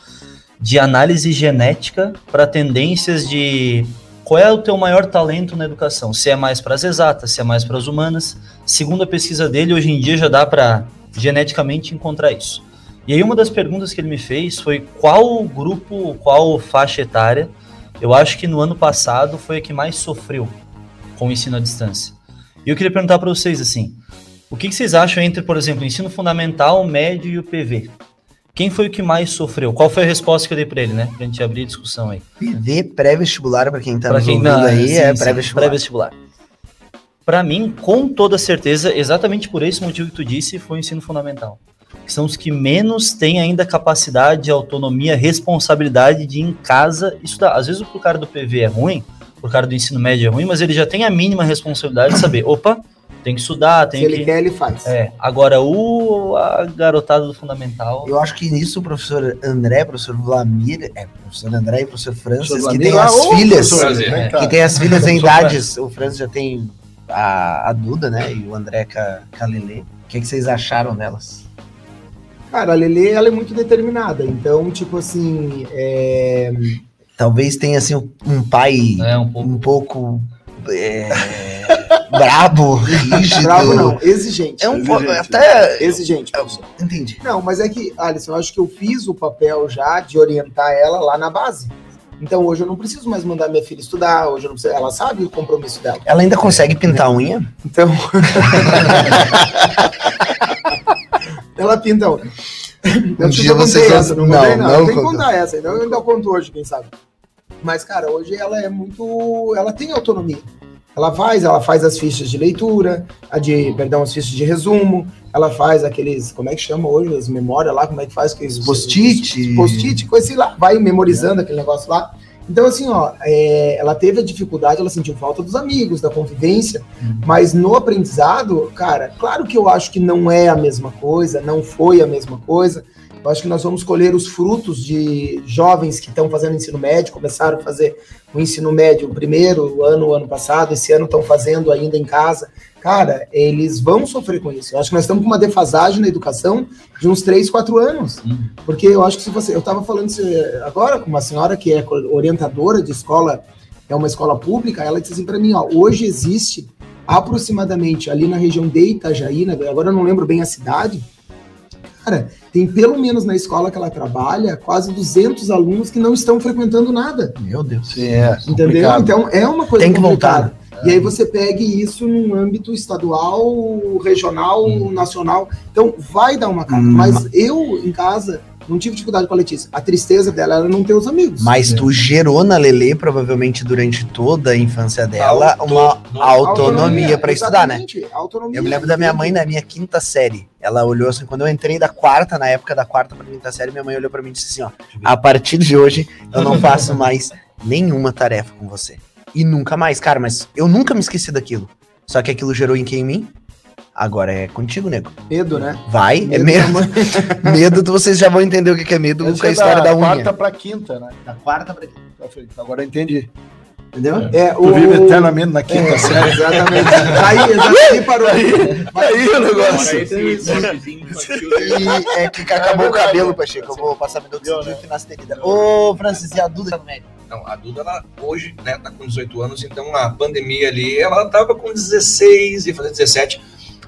[SPEAKER 3] de análise genética para tendências de qual é o teu maior talento na educação, se é mais para as exatas, se é mais para as humanas. Segundo a pesquisa dele, hoje em dia já dá para geneticamente encontrar isso. E aí uma das perguntas que ele me fez foi qual grupo, qual faixa etária, eu acho que no ano passado foi a que mais sofreu com o ensino à distância. E eu queria perguntar para vocês assim, o que, que vocês acham entre, por exemplo, o ensino fundamental, médio e o PV? Quem foi o que mais sofreu? Qual foi a resposta que eu dei pra ele, né? Pra gente abrir a discussão aí.
[SPEAKER 4] PV pré-vestibular, pra quem tá
[SPEAKER 3] Pra
[SPEAKER 4] nos
[SPEAKER 3] quem
[SPEAKER 4] ouvindo
[SPEAKER 3] não,
[SPEAKER 4] aí,
[SPEAKER 3] sim,
[SPEAKER 4] é pré-vestibular.
[SPEAKER 3] pré-vestibular. Pra mim, com toda certeza, exatamente por esse motivo que tu disse, foi o ensino fundamental. Que são os que menos têm ainda capacidade, autonomia, responsabilidade de ir em casa estudar. Às vezes o cara do PV é ruim, o cara do ensino médio é ruim, mas ele já tem a mínima responsabilidade de saber, *coughs* opa, tem que estudar,
[SPEAKER 2] Se
[SPEAKER 3] tem
[SPEAKER 2] ele
[SPEAKER 3] que...
[SPEAKER 2] quer, ele faz.
[SPEAKER 3] É, agora o a garotada do fundamental...
[SPEAKER 4] Eu acho que nisso o professor André, professor Vlamir, é, professor André e professor Francis,
[SPEAKER 6] Professor
[SPEAKER 4] que tem
[SPEAKER 6] ah,
[SPEAKER 4] as filhas,
[SPEAKER 6] professor,
[SPEAKER 5] Prazer.
[SPEAKER 6] vem cá.
[SPEAKER 4] que tem as filhas *laughs* em idades, o Francis já tem a, a Duda, né, e o André com a, com a Lelê. O que, que vocês acharam delas?
[SPEAKER 2] Cara, a Lele, ela é muito determinada. Então, tipo assim, é...
[SPEAKER 4] Talvez tenha, assim, um, pai
[SPEAKER 3] É, um pouco...
[SPEAKER 4] um pouco é, *laughs* brabo, rígido.
[SPEAKER 2] bravo não, exigente.
[SPEAKER 4] É um pouco,
[SPEAKER 6] Exigente.
[SPEAKER 4] até...
[SPEAKER 2] Exigente, professor.
[SPEAKER 4] Entendi.
[SPEAKER 2] Não, mas é que, Alisson, eu acho que eu fiz o papel já de orientar ela lá na base. Então hoje eu não preciso mais mandar minha filha estudar, hoje eu não preciso, ela sabe o compromisso dela.
[SPEAKER 4] Ela ainda consegue pintar a unha?
[SPEAKER 2] Então. *laughs* *laughs* ela pinta. Eu
[SPEAKER 4] Um
[SPEAKER 2] te
[SPEAKER 4] dia você
[SPEAKER 2] essa, não,
[SPEAKER 4] não,
[SPEAKER 2] contei, não.
[SPEAKER 4] não
[SPEAKER 2] Eu que
[SPEAKER 4] contou.
[SPEAKER 2] contar essa, então eu ainda conto hoje, quem sabe. Mas, cara, hoje ela é muito. Ela tem autonomia. Ela faz, ela faz as fichas de leitura, a de, perdão, as fichas de resumo, ela faz aqueles, como é que chama hoje, as memórias lá, como é que faz?
[SPEAKER 4] Post-it.
[SPEAKER 2] os Post-it, coisa assim lá, vai memorizando aquele negócio lá. Então, assim, ó, é, ela teve a dificuldade, ela sentiu falta dos amigos, da convivência, mas no aprendizado, cara, claro que eu acho que não é a mesma coisa, não foi a mesma coisa. Eu acho que nós vamos colher os frutos de jovens que estão fazendo ensino médio, começaram a fazer o ensino médio o primeiro ano, o ano passado, esse ano estão fazendo ainda em casa. Cara, eles vão sofrer com isso. Eu acho que nós estamos com uma defasagem na educação de uns 3, 4 anos. Porque eu acho que se você. Eu estava falando isso agora com uma senhora que é orientadora de escola, é uma escola pública, ela disse assim para mim: ó, hoje existe aproximadamente ali na região de Itajaí, né, agora eu não lembro bem a cidade, cara, tem pelo menos na escola que ela trabalha quase 200 alunos que não estão frequentando nada.
[SPEAKER 4] Meu Deus.
[SPEAKER 6] É.
[SPEAKER 2] Entendeu?
[SPEAKER 6] complicado.
[SPEAKER 2] Então é uma coisa
[SPEAKER 4] Tem que
[SPEAKER 2] complicada.
[SPEAKER 4] voltar.
[SPEAKER 2] E aí você pegue isso num âmbito estadual, regional, nacional. Então vai dar uma cara.
[SPEAKER 4] Hum.
[SPEAKER 2] Mas eu, em casa, não tive dificuldade com a Letícia. A tristeza dela era não ter os amigos.
[SPEAKER 4] Mas tu gerou na Lelê, provavelmente durante toda a infância dela,
[SPEAKER 5] Auto-
[SPEAKER 4] uma autonomia para estudar, né?
[SPEAKER 2] exatamente, Autonomia.
[SPEAKER 4] Eu me lembro da minha mãe na minha quinta série. Ela olhou assim, quando eu entrei da quarta, na época da quarta pra quinta série, minha mãe olhou pra mim e disse assim: ó, a partir de hoje eu não *laughs* faço mais nenhuma tarefa com você. E nunca mais, cara, mas eu nunca me esqueci daquilo. Só que aquilo gerou em quem em mim? Agora é contigo, nego.
[SPEAKER 2] Medo, né?
[SPEAKER 4] Vai, é
[SPEAKER 2] da *laughs*
[SPEAKER 4] medo.
[SPEAKER 2] mãe.
[SPEAKER 4] Medo, tu- vocês já vão entender o que que é medo com a
[SPEAKER 6] é
[SPEAKER 4] história da, unha.
[SPEAKER 6] quarta pra quinta, né?
[SPEAKER 4] Da quarta pra quinta.
[SPEAKER 6] Perfeito. Agora eu entendi.
[SPEAKER 2] Entendeu? É,
[SPEAKER 6] Tu vive eternamente na quinta
[SPEAKER 2] É,
[SPEAKER 6] série.
[SPEAKER 2] exatamente. Aí, *laughs* exatamente, parou aí.
[SPEAKER 4] Aí o negócio. E é que acabou o
[SPEAKER 6] verdade.
[SPEAKER 4] cabelo, Pacheco. Eu vou passar meu dedo de finasterida. Ô, Francis, e a Duda tá no médico?
[SPEAKER 5] Não, a Duda, ela, hoje, né, tá com 18 anos, então a pandemia ali, ela tava com 16 e fazer 17.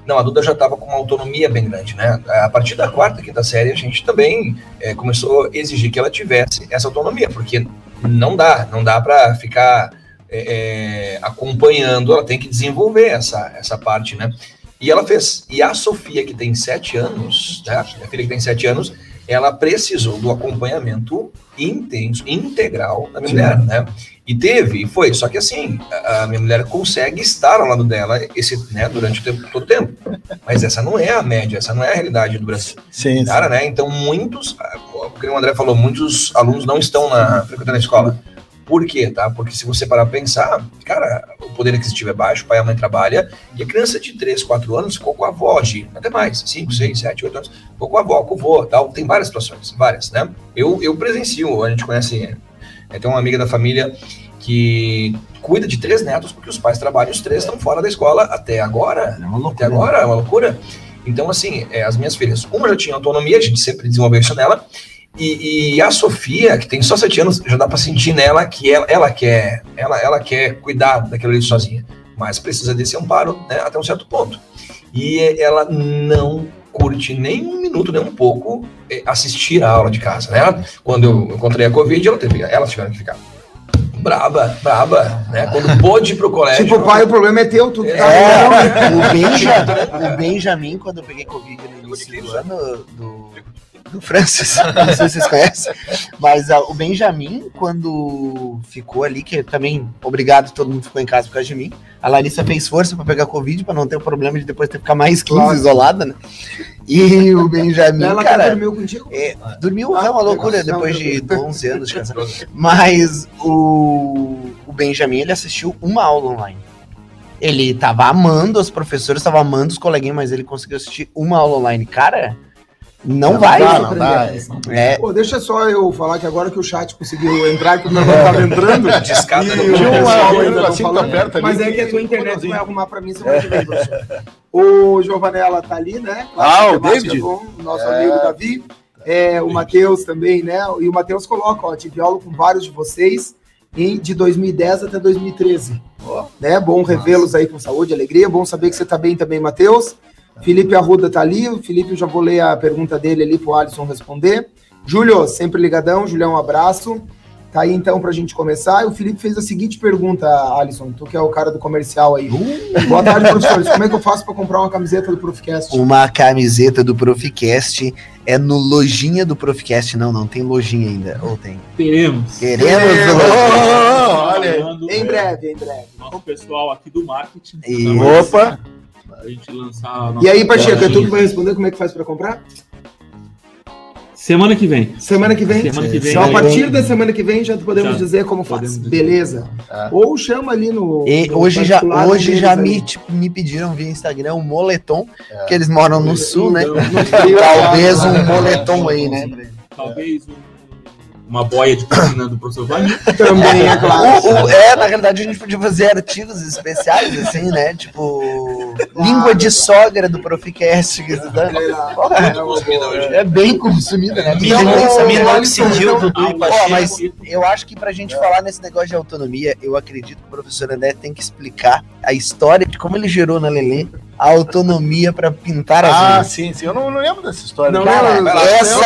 [SPEAKER 5] Não, a Duda já tava com uma autonomia bem grande, né? A partir da quarta, quinta série, a gente também é, começou a exigir que ela tivesse essa autonomia, porque não dá, não dá para ficar é, acompanhando, ela tem que desenvolver essa, essa parte, né? E ela fez. E a Sofia, que tem sete anos, né? A filha que tem sete anos, ela precisou do acompanhamento intenso, integral da minha mulher, né? E teve, e foi. Só que assim, a a minha mulher consegue estar ao lado dela esse, né, durante o tempo, todo o tempo. Mas essa não é a média, essa não é a realidade do Brasil.
[SPEAKER 6] Sim, sim.
[SPEAKER 5] Cara, né? Então, muitos, o que o André falou, muitos alunos não estão na, frequentando a escola. Por quê, tá? Porque se você parar pra pensar, cara, o poder aquisitivo é baixo, o pai e a mãe trabalham, e a criança de 3, 4 anos ficou com a avó de, até mais, 5, 6, 7, 8 anos, ficou com a avó, com o vô, tal. Tem várias situações, várias, né? Eu, eu presencio, a gente conhece, é, tem uma amiga da família que cuida de três netos, porque os pais trabalham, os três estão fora da escola até agora,
[SPEAKER 4] É uma
[SPEAKER 5] até agora, é uma loucura. Então, assim, é, as minhas filhas, uma já tinha autonomia, a gente sempre desenvolveu isso nela, e, e a Sofia, que tem só sete anos, já dá para sentir nela que ela, ela quer, ela, ela quer cuidar daquilo ali sozinha, mas precisa desse amparo, né, até um certo ponto. E ela não curte nem um minuto, nem um pouco eh, assistir a aula de casa, né? Quando eu encontrei a Covid, ela teve, elas tiveram que ficar braba, braba, né? Quando pôde ir pro colégio.
[SPEAKER 2] Tipo, pai, o problema é teu, tu tá
[SPEAKER 4] É, *laughs* o, Benja, o Benjamin, quando eu peguei Covid no início do ano, do, do Francis, *laughs* não sei se vocês conhecem, mas ah, o Benjamin, quando ficou ali, que também, obrigado, todo mundo ficou em casa por causa de mim, a Larissa fez força para pegar Covid, para não ter o problema de depois ter que ficar mais 15
[SPEAKER 2] Claro.
[SPEAKER 4] isolada, né? E o Benjamin,
[SPEAKER 2] Ela
[SPEAKER 4] cara,
[SPEAKER 2] dormiu contigo?
[SPEAKER 4] é, dormiu
[SPEAKER 2] Ah,
[SPEAKER 4] é uma loucura
[SPEAKER 2] não,
[SPEAKER 4] depois de
[SPEAKER 2] não.
[SPEAKER 4] 11 anos de casado. *laughs* Mas o, o Benjamin, ele assistiu uma aula online. Ele tava amando os professores, tava amando os coleguinhas, mas ele conseguiu assistir uma aula online. Cara, não,
[SPEAKER 6] Não
[SPEAKER 4] vai.
[SPEAKER 6] dá, não dá.
[SPEAKER 4] É,
[SPEAKER 2] Pô, deixa só eu falar que agora que o chat conseguiu entrar, que o meu não tava entrando. *laughs*
[SPEAKER 5] Discada
[SPEAKER 2] e
[SPEAKER 5] no
[SPEAKER 2] pessoal ainda não
[SPEAKER 6] assim,
[SPEAKER 2] falando,
[SPEAKER 6] tá perto ali,
[SPEAKER 2] Mas é
[SPEAKER 6] que-
[SPEAKER 2] a tua internet vai arrumar pra mim semana que vem, professor. O Giovanella tá ali, né?
[SPEAKER 6] Ah, o David?
[SPEAKER 2] bom, nosso
[SPEAKER 6] É.
[SPEAKER 2] amigo Davi. É, o Matheus também, né? E o Matheus coloca, ó, tive aula com vários de vocês em, de 2010 até 2013. Né? Bom revê-los aí com saúde, alegria. Bom saber que você tá bem também, Matheus. Felipe Arruda tá ali. O Felipe, eu já vou ler a pergunta dele ali pro Alisson responder. Júlio, sempre ligadão. Julião, um abraço. Tá aí então pra gente começar. E o Felipe fez a seguinte pergunta, Alisson, tu que é o cara do comercial aí. Boa tarde, professores. Como é que eu faço pra comprar uma camiseta do Profcast?
[SPEAKER 4] uma camiseta do Proficast é no lojinha do Proficast. Não, não tem lojinha ainda. Ou tem?
[SPEAKER 1] Teremos.
[SPEAKER 4] Queremos.
[SPEAKER 2] Queremos.
[SPEAKER 6] Oh, olha aí.
[SPEAKER 1] Falando,
[SPEAKER 2] Em breve, em breve.
[SPEAKER 1] Nosso pessoal aqui do marketing.
[SPEAKER 6] Opa!
[SPEAKER 1] A gente lançar a
[SPEAKER 2] E aí, Pacheco, é tu que vai responder como é que faz pra comprar?
[SPEAKER 1] Semana que vem.
[SPEAKER 2] Semana que vem?
[SPEAKER 1] Semana que vem.
[SPEAKER 2] Então, a partir da semana que vem, já podemos
[SPEAKER 1] Já
[SPEAKER 2] dizer como faz.
[SPEAKER 1] dizer.
[SPEAKER 2] Beleza.
[SPEAKER 6] É.
[SPEAKER 2] Ou chama ali no.
[SPEAKER 4] E
[SPEAKER 2] no
[SPEAKER 4] hoje já, hoje já me, tipo, me pediram via Instagram um moletom, que eles moram no sul, né? Talvez um moletom aí, né?
[SPEAKER 1] Talvez um- uma boia de piscina do professor Vani. *laughs*
[SPEAKER 2] Também, é claro.
[SPEAKER 4] O- o- é, na realidade a gente podia fazer artigos especiais, assim, né? Tipo, língua de sogra do Proficast. que você tá-. É bem consumida, né?
[SPEAKER 3] Minoxidil,
[SPEAKER 4] Ó,
[SPEAKER 3] Pacheco.
[SPEAKER 4] mas eu acho que pra gente falar nesse negócio de autonomia, eu acredito que o professor André tem que explicar a história de como ele gerou na Lelê a autonomia pra pintar as
[SPEAKER 6] Ah,
[SPEAKER 4] unhas.
[SPEAKER 6] sim, sim. Eu não, não lembro dessa história.
[SPEAKER 2] Não,
[SPEAKER 4] Cara,
[SPEAKER 2] não,
[SPEAKER 4] essa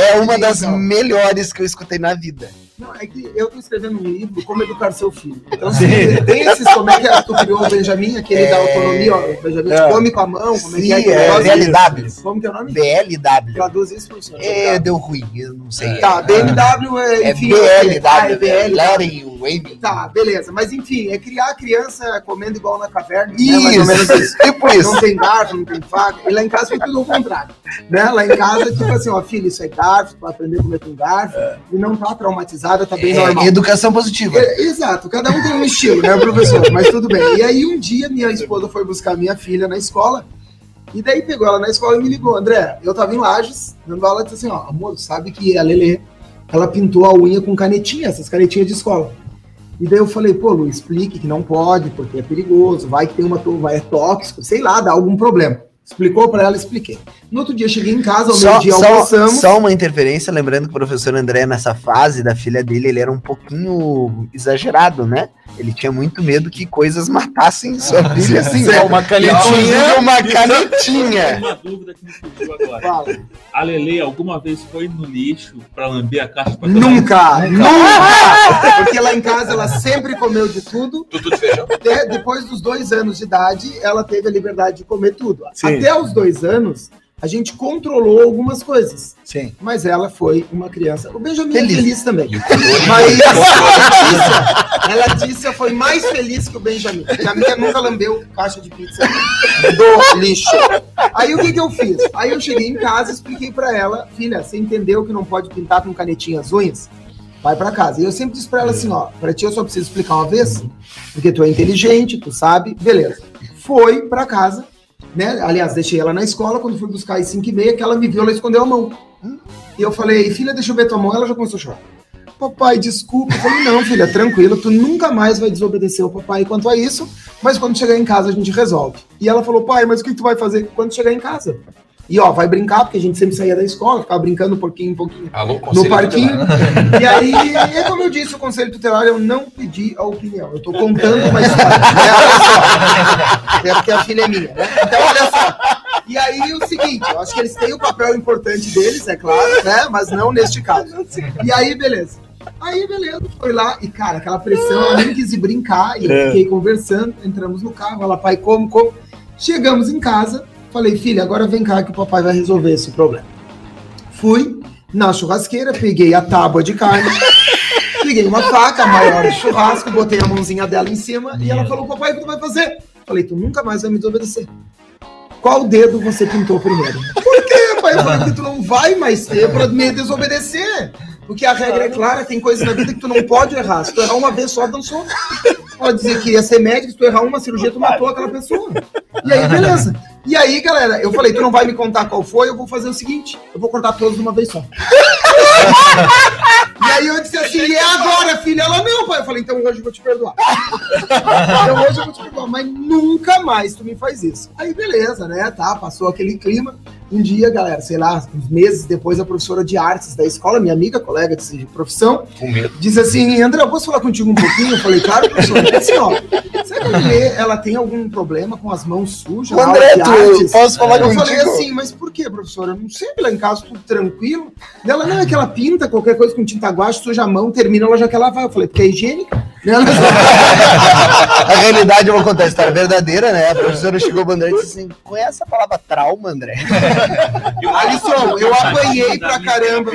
[SPEAKER 4] É uma das
[SPEAKER 2] então.
[SPEAKER 4] melhores que eu escutei na vida.
[SPEAKER 2] Não, é que eu tô escrevendo um livro como educar seu filho. Então, assim, tem esses, como é que é, tu criou o Benjamin, aquele da autonomia, ó, o Benjamin
[SPEAKER 6] É.
[SPEAKER 2] come com a mão, como é que
[SPEAKER 4] Sim,
[SPEAKER 2] é? que
[SPEAKER 4] é,
[SPEAKER 2] negócio?
[SPEAKER 4] BLW.
[SPEAKER 2] Como que é o nome?
[SPEAKER 4] BLW.
[SPEAKER 2] Traduz isso, professor.
[SPEAKER 4] É, deu ruim, eu não sei.
[SPEAKER 2] Tá, BMW é,
[SPEAKER 4] É
[SPEAKER 2] enfim,
[SPEAKER 4] BLW.
[SPEAKER 2] ah, é BLW.
[SPEAKER 4] Waving.
[SPEAKER 2] Tá, beleza. Mas enfim, é criar a criança comendo igual na caverna. né?
[SPEAKER 4] Isso,
[SPEAKER 2] menos isso.
[SPEAKER 4] tipo isso.
[SPEAKER 2] Não tem garfo, não tem faca. E lá em casa foi tudo ao contrário. Né? Lá em casa, tipo assim, ó, filho, isso é garfo, tu vai aprender a comer com garfo. E não tá traumatizada, tá bem
[SPEAKER 4] É,
[SPEAKER 2] normal.
[SPEAKER 4] educação positiva.
[SPEAKER 2] É, exato, cada um tem um estilo, né, professor? Mas tudo bem. E aí um dia minha esposa foi buscar minha filha na escola. E daí pegou ela na escola e me ligou, André, eu tava em Lages, dando aula, e disse assim, ó, amor, sabe que a Lelê, ela pintou a unha com canetinha, essas canetinhas de escola. E daí eu falei, pô, Lu, explique que não pode, porque é perigoso, vai que tem uma vai é tóxico, sei lá, dá algum problema. Explicou pra ela, expliquei. No outro dia cheguei em casa, ao
[SPEAKER 4] Só,
[SPEAKER 2] meio-dia
[SPEAKER 4] só,
[SPEAKER 2] almoçamos.
[SPEAKER 4] só uma interferência, lembrando que o professor André, nessa fase da filha dele, ele era um pouquinho exagerado, né? Ele tinha muito medo que coisas matassem sua filha, assim.
[SPEAKER 6] É
[SPEAKER 4] né?
[SPEAKER 6] uma canetinha.
[SPEAKER 4] uma
[SPEAKER 1] Tem
[SPEAKER 4] canetinha.
[SPEAKER 1] uma dúvida que me surgiu agora.
[SPEAKER 2] Fala.
[SPEAKER 1] A Lele alguma vez foi no lixo pra lamber a caixa pra
[SPEAKER 2] Nunca, nunca! *laughs* Porque lá em casa ela sempre comeu de tudo.
[SPEAKER 5] Tudo de feijão.
[SPEAKER 2] Até depois dos dois anos de idade, ela teve a liberdade de comer tudo.
[SPEAKER 6] Sim.
[SPEAKER 2] Até os dois anos, a gente controlou algumas coisas.
[SPEAKER 6] Sim.
[SPEAKER 2] Mas ela foi uma criança. O Benjamin
[SPEAKER 4] Feliz.
[SPEAKER 2] é feliz também. Mas a Letícia, a Letícia foi mais feliz que o Benjamin. Porque a minha nunca lambeu caixa de pizza do lixo. Aí o que, que eu fiz? Aí eu cheguei em casa e expliquei pra ela, filha, você entendeu que não pode pintar com canetinha as unhas? Vai pra casa. E eu sempre disse pra ela assim, ó, pra ti eu só preciso explicar uma vez, porque tu é inteligente, tu sabe, beleza. Foi pra casa, né? Aliás, deixei ela na escola, quando fui buscar às 5 e meia, que ela me viu, ela escondeu a mão. E eu falei, filha, deixa eu ver tua mão. Ela já começou a chorar. Papai, desculpa. Eu falei, não, filha, tranquilo, tu nunca mais vai desobedecer o papai quanto a isso, mas quando chegar em casa a gente resolve. E ela falou, pai, mas o que tu vai fazer quando chegar em casa? E ó, vai brincar, porque a gente sempre saía da escola, ficava brincando um pouquinho, um pouquinho
[SPEAKER 5] Alô,
[SPEAKER 2] no parquinho.
[SPEAKER 5] tutelar.
[SPEAKER 2] E aí, é como eu disse, o conselho tutelar, eu não pedi a opinião. Eu tô contando uma história. né? *laughs* Olha só. É porque a filha é minha, né? Então, olha só. E aí, o seguinte, eu acho que eles têm o papel importante deles, é claro, né? Mas não neste caso. E aí, beleza. Aí, beleza, foi lá e, cara, aquela pressão, eu nem quis ir brincar, e eu fiquei conversando, entramos no carro, ela, pai, como, como? Chegamos em casa, falei, filha, agora vem cá que o papai vai resolver esse problema. Fui na churrasqueira, peguei a tábua de carne, *laughs* peguei uma faca maior de churrasco, botei a mãozinha dela em cima e ela falou: Papai, o que tu vai fazer? Falei: Tu nunca mais vai me desobedecer. Qual dedo você pintou primeiro? Por quê, pai? Eu falei: Porque tu não vai mais ter pra me desobedecer. Porque a regra é clara, tem coisas na vida que tu não pode errar. Se tu errar uma vez só, dançou. Pode dizer que ia ser médico, se tu errar uma cirurgia, tu matou aquela pessoa. E aí, beleza. E aí, galera, eu falei, tu não vai me contar qual foi, eu vou fazer o seguinte, eu vou contar todos de uma vez só. E aí eu disse assim, e é agora, filha? Ela, não, pai. Eu falei, então hoje eu vou te perdoar. então hoje eu vou te perdoar, mas nunca mais tu me faz isso. Aí beleza, né? Tá, passou aquele clima. Um dia, galera, sei lá, uns meses depois, a professora de artes da escola, minha amiga, colega de profissão, disse assim, André, eu posso falar contigo um pouquinho? Eu falei, claro, professor. Disse assim, ó, será que a ela tem algum problema com as mãos sujas? aula
[SPEAKER 4] André,
[SPEAKER 2] de
[SPEAKER 4] tu,
[SPEAKER 2] artes?
[SPEAKER 4] posso falar
[SPEAKER 2] Eu
[SPEAKER 4] contigo?
[SPEAKER 2] falei assim, mas por que, professora? Eu não sei, lá em casa tudo tranquilo. Ela, não, é que ela pinta qualquer coisa com tinta guache, suja a mão, termina, ela já quer lavar. Eu falei, porque é higiênica. Né? Ela- *laughs* *laughs*
[SPEAKER 4] A realidade, eu vou contar a história verdadeira, né? A professora chegou André e disse assim: conhece a palavra trauma, André?
[SPEAKER 2] Alisson, eu apanhei pra caramba.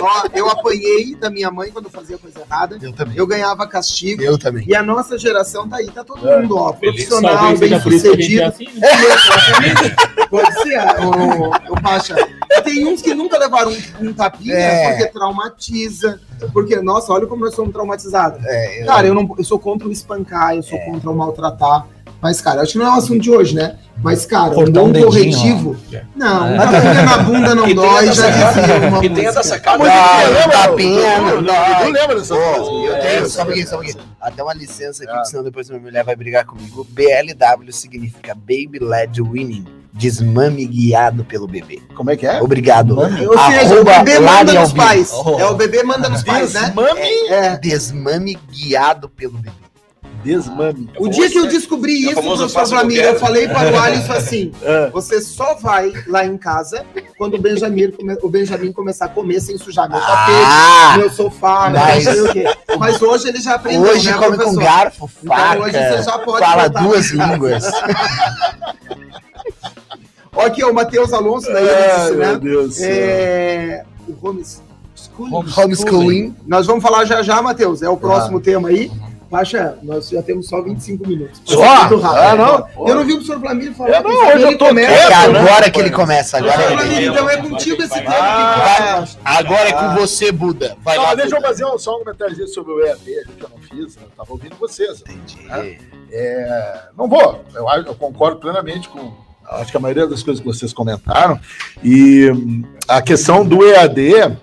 [SPEAKER 2] Ó, eu apanhei da minha mãe quando eu fazia coisa errada.
[SPEAKER 4] Eu também.
[SPEAKER 2] Eu ganhava castigo.
[SPEAKER 4] Eu também.
[SPEAKER 2] E a nossa geração tá aí, tá todo
[SPEAKER 6] É.
[SPEAKER 2] mundo, ó, profissional, bem
[SPEAKER 1] é
[SPEAKER 2] sucedido.
[SPEAKER 1] assim, né? *laughs*
[SPEAKER 2] Pode ser, o, o Pacha. Tem uns que nunca levaram um, um tapinha
[SPEAKER 4] É.
[SPEAKER 2] porque traumatiza. Porque, nossa, olha como nós somos traumatizados.
[SPEAKER 4] É, eu-
[SPEAKER 2] Cara, eu, não, eu sou contra o espancar, eu sou contra o maltratar. Mas, cara, acho que não é um assunto de hoje, né? Mas, cara, um
[SPEAKER 3] Cortar
[SPEAKER 2] bom
[SPEAKER 3] um dedinho,
[SPEAKER 2] corretivo. Não,
[SPEAKER 3] É.
[SPEAKER 2] um tapinha na bunda não *laughs*
[SPEAKER 5] tem
[SPEAKER 2] dói,
[SPEAKER 5] essa
[SPEAKER 2] já dizia uma
[SPEAKER 5] E tem essa sacada.
[SPEAKER 4] Ah, tapinha, não
[SPEAKER 6] Tu
[SPEAKER 4] dói.
[SPEAKER 6] lembra dessa coisa?
[SPEAKER 4] eu
[SPEAKER 5] É,
[SPEAKER 4] tenho, só um só um pouquinho. Até uma licença aqui,
[SPEAKER 6] Ah.
[SPEAKER 4] porque senão depois minha mulher vai brigar comigo. BLW significa Baby Led Winning. Desmame guiado pelo bebê.
[SPEAKER 6] Como é que é?
[SPEAKER 4] Obrigado.
[SPEAKER 2] Ou seja, o
[SPEAKER 4] Arroba
[SPEAKER 2] bebê
[SPEAKER 4] Lari
[SPEAKER 2] manda nos pais.
[SPEAKER 3] Oh.
[SPEAKER 2] É o bebê manda nos pais, né?
[SPEAKER 6] Desmame?
[SPEAKER 2] É.
[SPEAKER 4] Desmame guiado pelo bebê.
[SPEAKER 6] Desmame.
[SPEAKER 2] O dia que eu descobri
[SPEAKER 5] É
[SPEAKER 2] isso, professor
[SPEAKER 5] que eu
[SPEAKER 2] falei para o Alisson assim:
[SPEAKER 6] É. *laughs*
[SPEAKER 2] você só vai lá em casa quando o Benjamin, o Benjamin começar a comer sem sujar meu tapete,
[SPEAKER 4] Ah!
[SPEAKER 2] meu sofá,
[SPEAKER 4] Mas-
[SPEAKER 2] não sei o quê. Mas hoje ele já aprendeu,
[SPEAKER 4] Hoje
[SPEAKER 2] né,
[SPEAKER 4] come com
[SPEAKER 2] professor?
[SPEAKER 4] garfo,
[SPEAKER 2] Então
[SPEAKER 4] faca,
[SPEAKER 2] hoje você já pode
[SPEAKER 4] fala duas línguas.
[SPEAKER 2] Ó, aqui, ó, o Matheus Alonso da
[SPEAKER 6] Ai,
[SPEAKER 2] IELTS,
[SPEAKER 6] meu
[SPEAKER 2] né?
[SPEAKER 6] Deus do céu.
[SPEAKER 2] É... O homeschooling.
[SPEAKER 4] Homeschooling.
[SPEAKER 2] Nós vamos falar já já, Matheus. É o
[SPEAKER 6] Ah.
[SPEAKER 2] próximo tema aí. Baixa, nós já temos só 25 minutos.
[SPEAKER 6] Só?
[SPEAKER 2] Muito rápido.
[SPEAKER 6] Ah, não?
[SPEAKER 2] Eu não vi o professor Flamir falar.
[SPEAKER 6] Eu não, hoje eu tô
[SPEAKER 2] começa.
[SPEAKER 4] É que
[SPEAKER 6] né,
[SPEAKER 4] agora
[SPEAKER 6] rapaz?
[SPEAKER 4] que ele começa. Agora, é
[SPEAKER 2] Flamir,
[SPEAKER 4] ele.
[SPEAKER 2] então é contigo esse tema.
[SPEAKER 6] Ah,
[SPEAKER 2] que
[SPEAKER 4] agora é com você, Buda. Vai
[SPEAKER 6] Não,
[SPEAKER 4] lá.
[SPEAKER 6] deixa eu
[SPEAKER 4] Buda.
[SPEAKER 6] fazer um- só um comentário sobre o EAD, gente já não fiz, né? eu tava ouvindo vocês.
[SPEAKER 4] Entendi.
[SPEAKER 6] É, não vou, eu, eu concordo plenamente com acho que a maioria das coisas que vocês comentaram. E hum, a questão do EAD,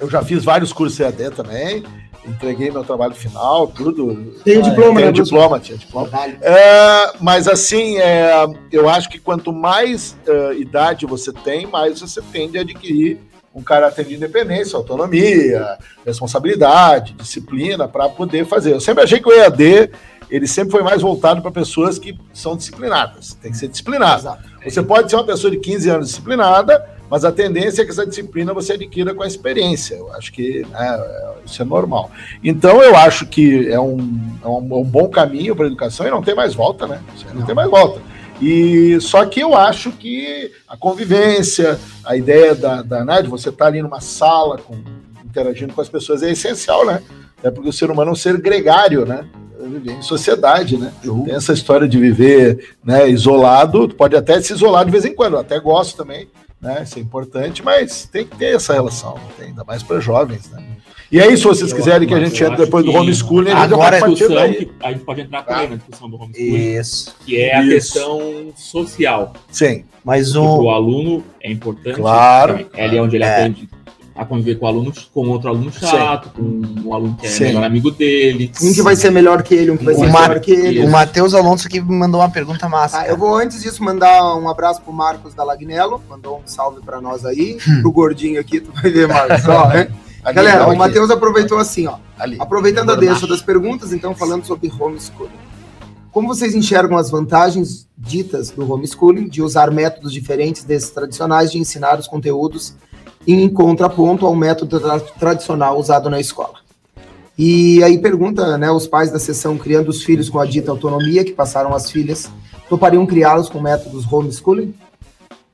[SPEAKER 6] eu já fiz vários cursos EAD também, entreguei meu trabalho final, tudo.
[SPEAKER 2] Tem o diploma,
[SPEAKER 6] Tenho
[SPEAKER 2] né,
[SPEAKER 6] diploma, tinha diploma. É, mas assim, é, eu acho que quanto mais é, idade você tem, mais você tende a adquirir um caráter de independência, autonomia, responsabilidade, disciplina para poder fazer. Eu sempre achei que o EAD ele sempre foi mais voltado para pessoas que são disciplinadas. Tem que ser disciplinado.
[SPEAKER 2] Exato.
[SPEAKER 6] Você pode ser uma pessoa de 15 anos disciplinada, mas a tendência é que essa disciplina você adquira com a experiência. Eu acho que né, isso é normal. Então eu acho que é um, é um, bom caminho para a educação e não tem mais volta, né? Não,
[SPEAKER 2] Não.
[SPEAKER 6] tem mais volta. E só que eu acho que a convivência, a ideia da, da né, de você estar ali numa sala com, interagindo com as pessoas é essencial, né? Até porque o ser humano é um ser gregário, né? Viver em sociedade, né? Tem essa história de viver né, isolado, pode até se isolar de vez em quando, eu até gosto também, né? Isso é importante, mas tem que ter essa relação, tem, ainda mais para jovens, né? E aí, se vocês quiserem que a gente entre depois do homeschooling, a gente
[SPEAKER 4] agora
[SPEAKER 6] já
[SPEAKER 1] A
[SPEAKER 6] vai partir
[SPEAKER 1] discussão que a gente pode entrar por aí na discussão do homeschooling,
[SPEAKER 4] Isso.
[SPEAKER 1] que é a
[SPEAKER 6] Isso.
[SPEAKER 1] questão social.
[SPEAKER 6] Sim,
[SPEAKER 4] Mas
[SPEAKER 1] Que
[SPEAKER 4] o.
[SPEAKER 1] o aluno é importante.
[SPEAKER 6] Claro.
[SPEAKER 1] também. É ali onde ele
[SPEAKER 4] É.
[SPEAKER 1] aprende a conviver com o aluno, com outro aluno chato, com um aluno que é
[SPEAKER 6] Sim.
[SPEAKER 1] melhor amigo dele.
[SPEAKER 2] Um que vai ser melhor que ele, um que vai ser
[SPEAKER 4] Uma-
[SPEAKER 2] melhor que ele.
[SPEAKER 4] O Matheus Alonso aqui me mandou uma pergunta massa. Cara.
[SPEAKER 2] eu vou antes disso mandar um abraço pro Marcos da Lagnello, mandou um salve pra nós aí, pro gordinho aqui, tu vai ver, Marcos, ó, *laughs* né?
[SPEAKER 6] Ali,
[SPEAKER 2] Galera,
[SPEAKER 6] não,
[SPEAKER 2] o. Matheus aproveitou assim, ó,
[SPEAKER 6] Ali.
[SPEAKER 2] aproveitando a deixa das perguntas, então falando sobre homeschooling. Como vocês enxergam as vantagens ditas do homeschooling de usar métodos diferentes desses tradicionais de ensinar os conteúdos em contraponto ao método tra- tradicional usado na escola? E aí pergunta, né, os pais da sessão criando os filhos com a dita autonomia que passaram as filhas, topariam criá-los com métodos homeschooling?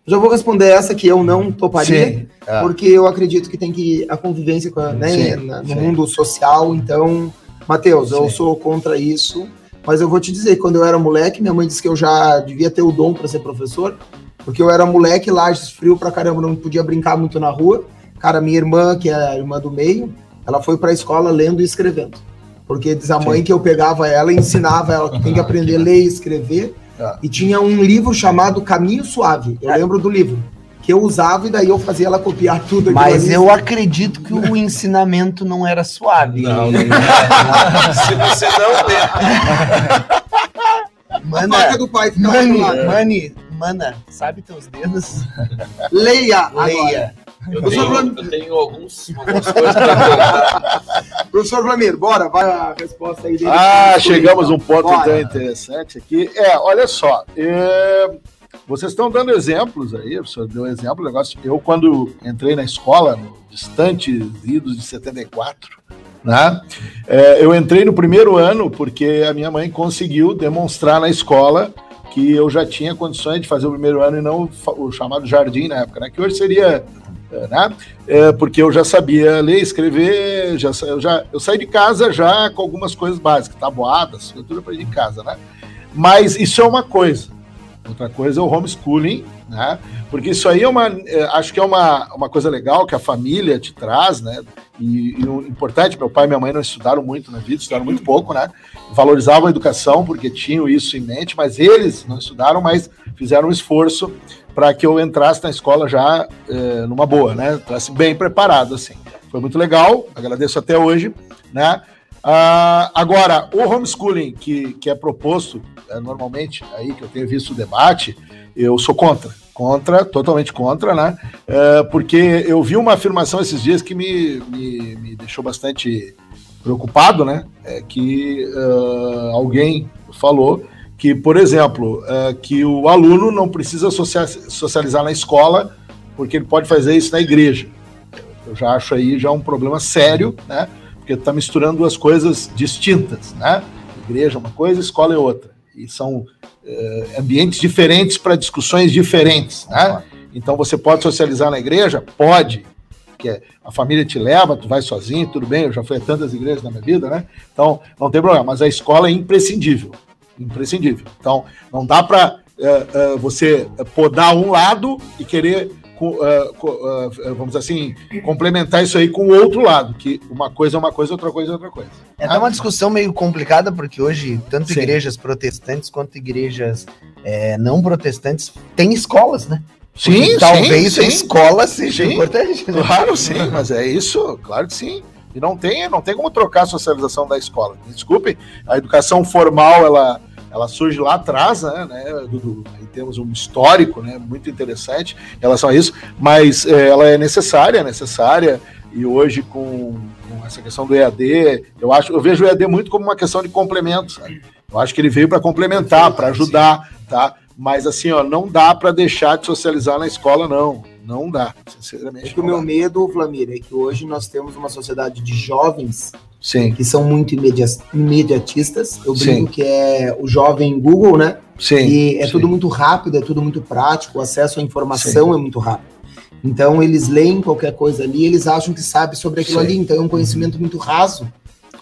[SPEAKER 2] Já vou responder essa que eu não toparia,
[SPEAKER 4] Sim. Ah.
[SPEAKER 2] porque eu acredito que tem que a convivência com a, né,
[SPEAKER 4] Sim,
[SPEAKER 2] no
[SPEAKER 4] sim.
[SPEAKER 2] mundo social. Então, Matheus, eu sou contra isso. Mas eu vou te dizer, quando eu era moleque, minha mãe disse que eu já devia ter o dom para ser professor, porque eu era moleque, lajes frio pra caramba, não podia brincar muito na rua. Cara, minha irmã, que é a irmã do meio, ela foi pra escola lendo e escrevendo. Porque diz a mãe que eu pegava ela e ensinava ela que tem que *laughs* aprender a ler e escrever.
[SPEAKER 6] Ah.
[SPEAKER 2] E tinha um livro chamado Caminho Suave. Eu lembro do livro. Que eu usava e daí eu fazia ela copiar tudo.
[SPEAKER 4] Mas eu acredito que o ensinamento não era suave.
[SPEAKER 5] Não, não é. *laughs* Se você não ler.
[SPEAKER 2] A
[SPEAKER 4] Mana,
[SPEAKER 2] faca do pai ficava
[SPEAKER 4] mani, mani, mana, sabe teus dedos? *laughs*
[SPEAKER 2] Leia agora.
[SPEAKER 4] Leia.
[SPEAKER 5] Eu
[SPEAKER 2] Professor
[SPEAKER 5] tenho,
[SPEAKER 2] Vlamir.
[SPEAKER 5] eu tenho alguns, *laughs* algumas coisas pra contar.
[SPEAKER 2] Professor Vlamir, bora, vai a resposta aí dele.
[SPEAKER 6] Ah, chegamos a um ponto
[SPEAKER 2] Bora.
[SPEAKER 6] então interessante aqui. É, olha só. é, vocês estão dando exemplos aí, o senhor deu exemplo, negócio. Eu, quando entrei na escola, no distante idos de 74, né? é, eu entrei no primeiro ano porque a minha mãe conseguiu demonstrar na escola que eu já tinha condições de fazer o primeiro ano e não o chamado jardim na época, né? Que hoje seria. é, Né? É, porque eu já sabia ler, escrever, já, eu, já, eu saí de casa já com algumas coisas básicas, tabuadas, tudo aprendi em casa, né? Mas isso é uma coisa. Outra coisa é o homeschooling, né? Porque isso aí é uma, é, acho que é uma, uma coisa legal que a família te traz, né? E, e importante, meu pai e minha mãe não estudaram muito na vida, estudaram muito pouco, né? Valorizavam a educação porque tinham isso em mente, mas eles não estudaram, mas fizeram um esforço para que eu entrasse na escola já eh, numa boa, né? Entrasse bem preparado, assim. Foi muito legal, agradeço até hoje, né? Ah, agora, o homeschooling que, que é proposto eh, normalmente, aí que eu tenho visto o debate, eu sou contra. Contra, totalmente contra, né? Eh, porque eu vi uma afirmação esses dias que me, me, me deixou bastante preocupado, né? É que eh, alguém falou que, por exemplo, eh, que o aluno não precisa socia- socializar na escola porque ele pode fazer isso na igreja. Eu já acho aí já um problema sério, né? Porque está misturando duas coisas distintas, né? Igreja é uma coisa, escola é outra. E são eh, ambientes diferentes para discussões diferentes, né? Então você pode socializar na igreja? Pode. Porque a família te leva, tu vai sozinho, tudo bem, eu já fui a tantas igrejas na minha vida, né? Então não tem problema, mas a escola é imprescindível. Imprescindível. Então não dá para você podar um lado e querer eh, eh, vamos assim, complementar isso aí com o outro lado, que uma coisa é uma coisa, outra coisa é outra coisa.
[SPEAKER 4] É até uma discussão meio complicada, porque hoje, tanto
[SPEAKER 6] Sim.
[SPEAKER 4] igrejas protestantes quanto igrejas é, não protestantes têm escolas, né?
[SPEAKER 6] Sim,
[SPEAKER 4] Talvez
[SPEAKER 6] sim,
[SPEAKER 4] a
[SPEAKER 6] sim.
[SPEAKER 4] escola seja
[SPEAKER 6] Sim.
[SPEAKER 4] importante. né?
[SPEAKER 6] Claro, sim, *laughs* mas é isso, claro que sim. E não tem, não tem como trocar a socialização da escola. Me desculpem, a educação formal, ela, ela surge lá atrás, né, né, Dudu? Aí temos um histórico, né, muito interessante em relação a isso, mas é, ela é necessária, necessária, e hoje com, com essa questão do EAD, eu acho, eu vejo o EAD muito como uma questão de complemento, sabe? Eu acho que ele veio para complementar, para ajudar, tá? Mas assim, ó, não dá para deixar de socializar na escola, não. Não dá,
[SPEAKER 2] É
[SPEAKER 6] sinceramente.
[SPEAKER 2] que o meu
[SPEAKER 6] dá.
[SPEAKER 2] medo, Vlamir, é que hoje nós temos uma sociedade de jovens
[SPEAKER 6] Sim,
[SPEAKER 2] que são muito imedia- imediatistas. Eu
[SPEAKER 6] Sim.
[SPEAKER 2] brinco que é o jovem Google, né?
[SPEAKER 6] sim.
[SPEAKER 2] e é
[SPEAKER 6] sim.
[SPEAKER 2] tudo muito rápido, é tudo muito prático, o acesso à informação é muito rápido. Então eles leem qualquer coisa ali, eles acham que sabe sobre aquilo
[SPEAKER 6] Sim.
[SPEAKER 2] ali, então é um conhecimento muito raso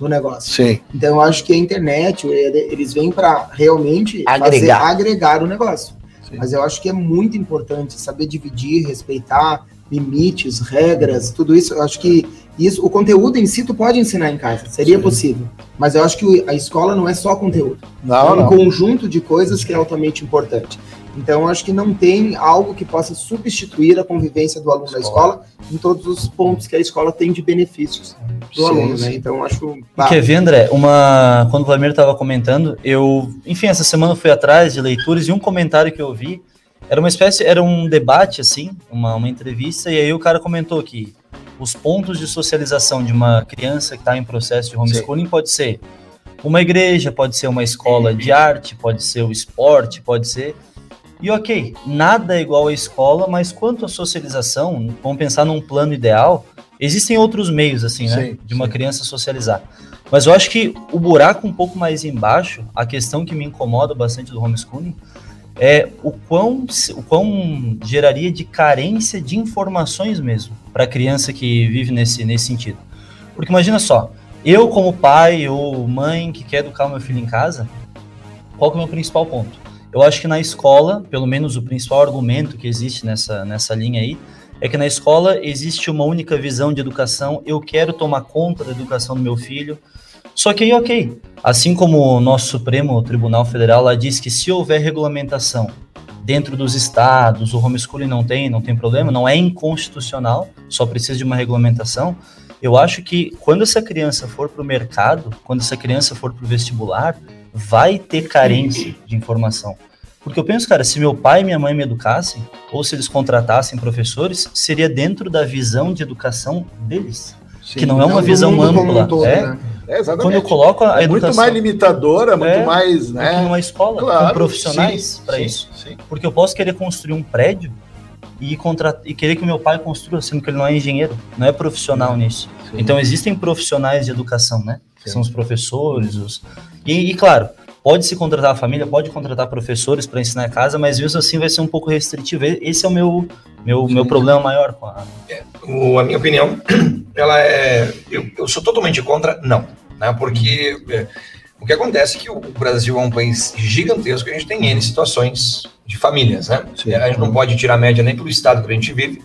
[SPEAKER 2] do negócio.
[SPEAKER 6] Sim,
[SPEAKER 2] Então eu acho que a internet, eles vêm para realmente fazer-
[SPEAKER 4] Agregar.
[SPEAKER 2] agregar o negócio.
[SPEAKER 6] Sim.
[SPEAKER 2] Mas eu acho que é muito importante saber dividir, respeitar limites, regras, tudo isso. Eu acho que isso, o conteúdo em si tu pode ensinar em casa, seria
[SPEAKER 6] Sim.
[SPEAKER 2] possível. Mas eu acho que a escola não é só conteúdo
[SPEAKER 6] não,
[SPEAKER 2] é um
[SPEAKER 6] não.
[SPEAKER 2] conjunto de coisas que é altamente importante. Então, acho que não tem algo que possa substituir a convivência do aluno na escola em todos os pontos que a escola tem de benefícios do
[SPEAKER 6] Sim,
[SPEAKER 2] aluno,
[SPEAKER 6] sim.
[SPEAKER 2] né? Então, acho.
[SPEAKER 3] E quer ver, André, uma... quando o Vladimir estava comentando, eu, enfim, essa semana eu fui atrás de leituras e um comentário que eu vi era uma espécie, era um debate, assim, uma, uma entrevista, e aí o cara comentou que os pontos de socialização de uma criança que está em processo de homeschooling pode ser uma igreja, pode ser uma escola de arte, pode ser o esporte, pode ser. E ok, nada é igual à escola, mas quanto à socialização, vamos pensar num plano ideal, existem outros meios, assim, né?
[SPEAKER 6] Sim,
[SPEAKER 3] de uma
[SPEAKER 6] sim.
[SPEAKER 3] criança socializar. Mas eu acho que o buraco um pouco mais embaixo, a questão que me incomoda bastante do homeschooling, é o quão, o quão geraria de carência de informações mesmo para a criança que vive nesse, nesse sentido. Porque imagina só, eu como pai ou mãe que quer educar meu filho em casa, qual que é o meu principal ponto? Eu acho que na escola, pelo menos o principal argumento que existe nessa, nessa linha aí, é que na escola existe uma única visão de educação, eu quero tomar conta da educação do meu filho. Só que aí, ok, assim como o nosso Supremo Tribunal Federal lá diz que se houver regulamentação dentro dos estados, o homeschooling não tem, não tem problema, não é inconstitucional, só precisa de uma regulamentação. Eu acho que quando essa criança for para o mercado, quando essa criança for para o vestibular, vai ter carência de informação. Porque eu penso, cara, se meu pai e minha mãe me educassem, ou se eles contratassem professores, seria dentro da visão de educação deles.
[SPEAKER 6] Sim.
[SPEAKER 3] que não é uma visão ampla.
[SPEAKER 2] todo,
[SPEAKER 3] é,
[SPEAKER 2] né?
[SPEAKER 6] É, exatamente.
[SPEAKER 3] quando eu coloco a
[SPEAKER 6] é muito
[SPEAKER 3] educação
[SPEAKER 6] mais limitadora, muito
[SPEAKER 3] É,
[SPEAKER 6] mais, né?
[SPEAKER 3] numa escola,
[SPEAKER 6] Claro,
[SPEAKER 3] com profissionais para isso.
[SPEAKER 6] sim.
[SPEAKER 3] Porque eu posso querer construir um prédio e, contra... e querer que o meu pai construa, sendo que ele não é engenheiro, não é profissional nisso.
[SPEAKER 6] Sim.
[SPEAKER 3] Então existem profissionais de educação, né? Que
[SPEAKER 6] Sim.
[SPEAKER 3] são os professores, os... E, e, claro, pode se contratar a família, pode contratar professores para ensinar em casa, mas mesmo assim vai ser um pouco restritivo. Esse é o meu meu, meu problema maior com a
[SPEAKER 5] O- a minha opinião, *clears throat* ela é. Eu, eu sou totalmente contra, não. Né? Porque é, o que acontece é que o Brasil é um país gigantesco a gente tem N situações de famílias, né?
[SPEAKER 6] Sim.
[SPEAKER 5] A gente não pode tirar a média nem pelo estado que a gente vive,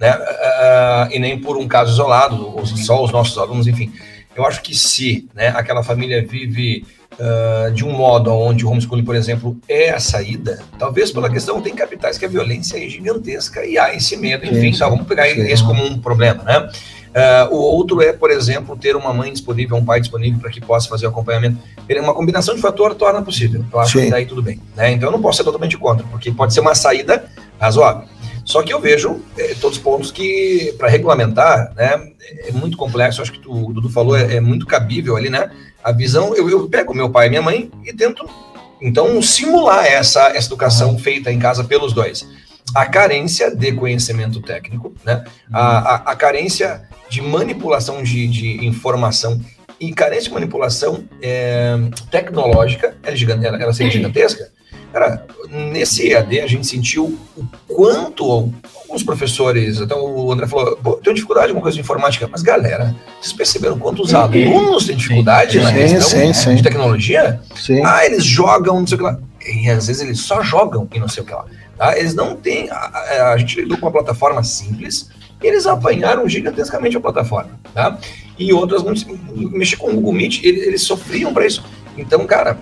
[SPEAKER 5] né? Ah, e nem por um caso isolado, ou só os nossos alunos, enfim. Eu acho que se né, aquela família vive ah, de um modo onde o homeschooling, por exemplo, é a saída, talvez pela questão, tem capitais que a violência é gigantesca e há esse medo, enfim,
[SPEAKER 6] Sim,
[SPEAKER 5] tá, vamos pegar
[SPEAKER 6] sim.
[SPEAKER 5] esse como um problema, né? Ah, o outro é, por exemplo, ter uma mãe disponível, um pai disponível para que possa fazer o acompanhamento. Uma combinação de fator torna possível. Eu acho
[SPEAKER 6] Sim.
[SPEAKER 5] que daí tudo bem. Né? Então eu não posso ser totalmente contra, porque pode ser uma saída razoável. Só que eu vejo eh, todos os pontos que, para regulamentar, né, é muito complexo. Acho que tu, o Dudu falou, é, é muito cabível ali, né? A visão, eu, eu pego meu pai e minha mãe e tento, então, simular essa, essa educação feita em casa pelos dois. A carência de conhecimento técnico, né? A, a, a carência de manipulação de, de informação e carência de manipulação é, tecnológica, ela, é ela, ela seria gigantesca. Cara, nesse EAD a gente sentiu o quanto alguns professores, até o André falou, pô, tenho dificuldade com coisa de informática, mas galera, vocês perceberam quantos alunos têm dificuldade na
[SPEAKER 6] Sim,
[SPEAKER 5] questão
[SPEAKER 6] sim, sim.
[SPEAKER 5] de tecnologia?
[SPEAKER 6] Sim.
[SPEAKER 5] Ah, eles jogam, não sei o que lá. E às vezes eles só jogam e não sei o que lá. Tá? Eles não têm. A, a- gente lidou com uma plataforma simples, e eles apanharam gigantescamente a plataforma. Tá? E outras, mexer com o Google Meet, ele- eles sofriam para isso. Então, cara,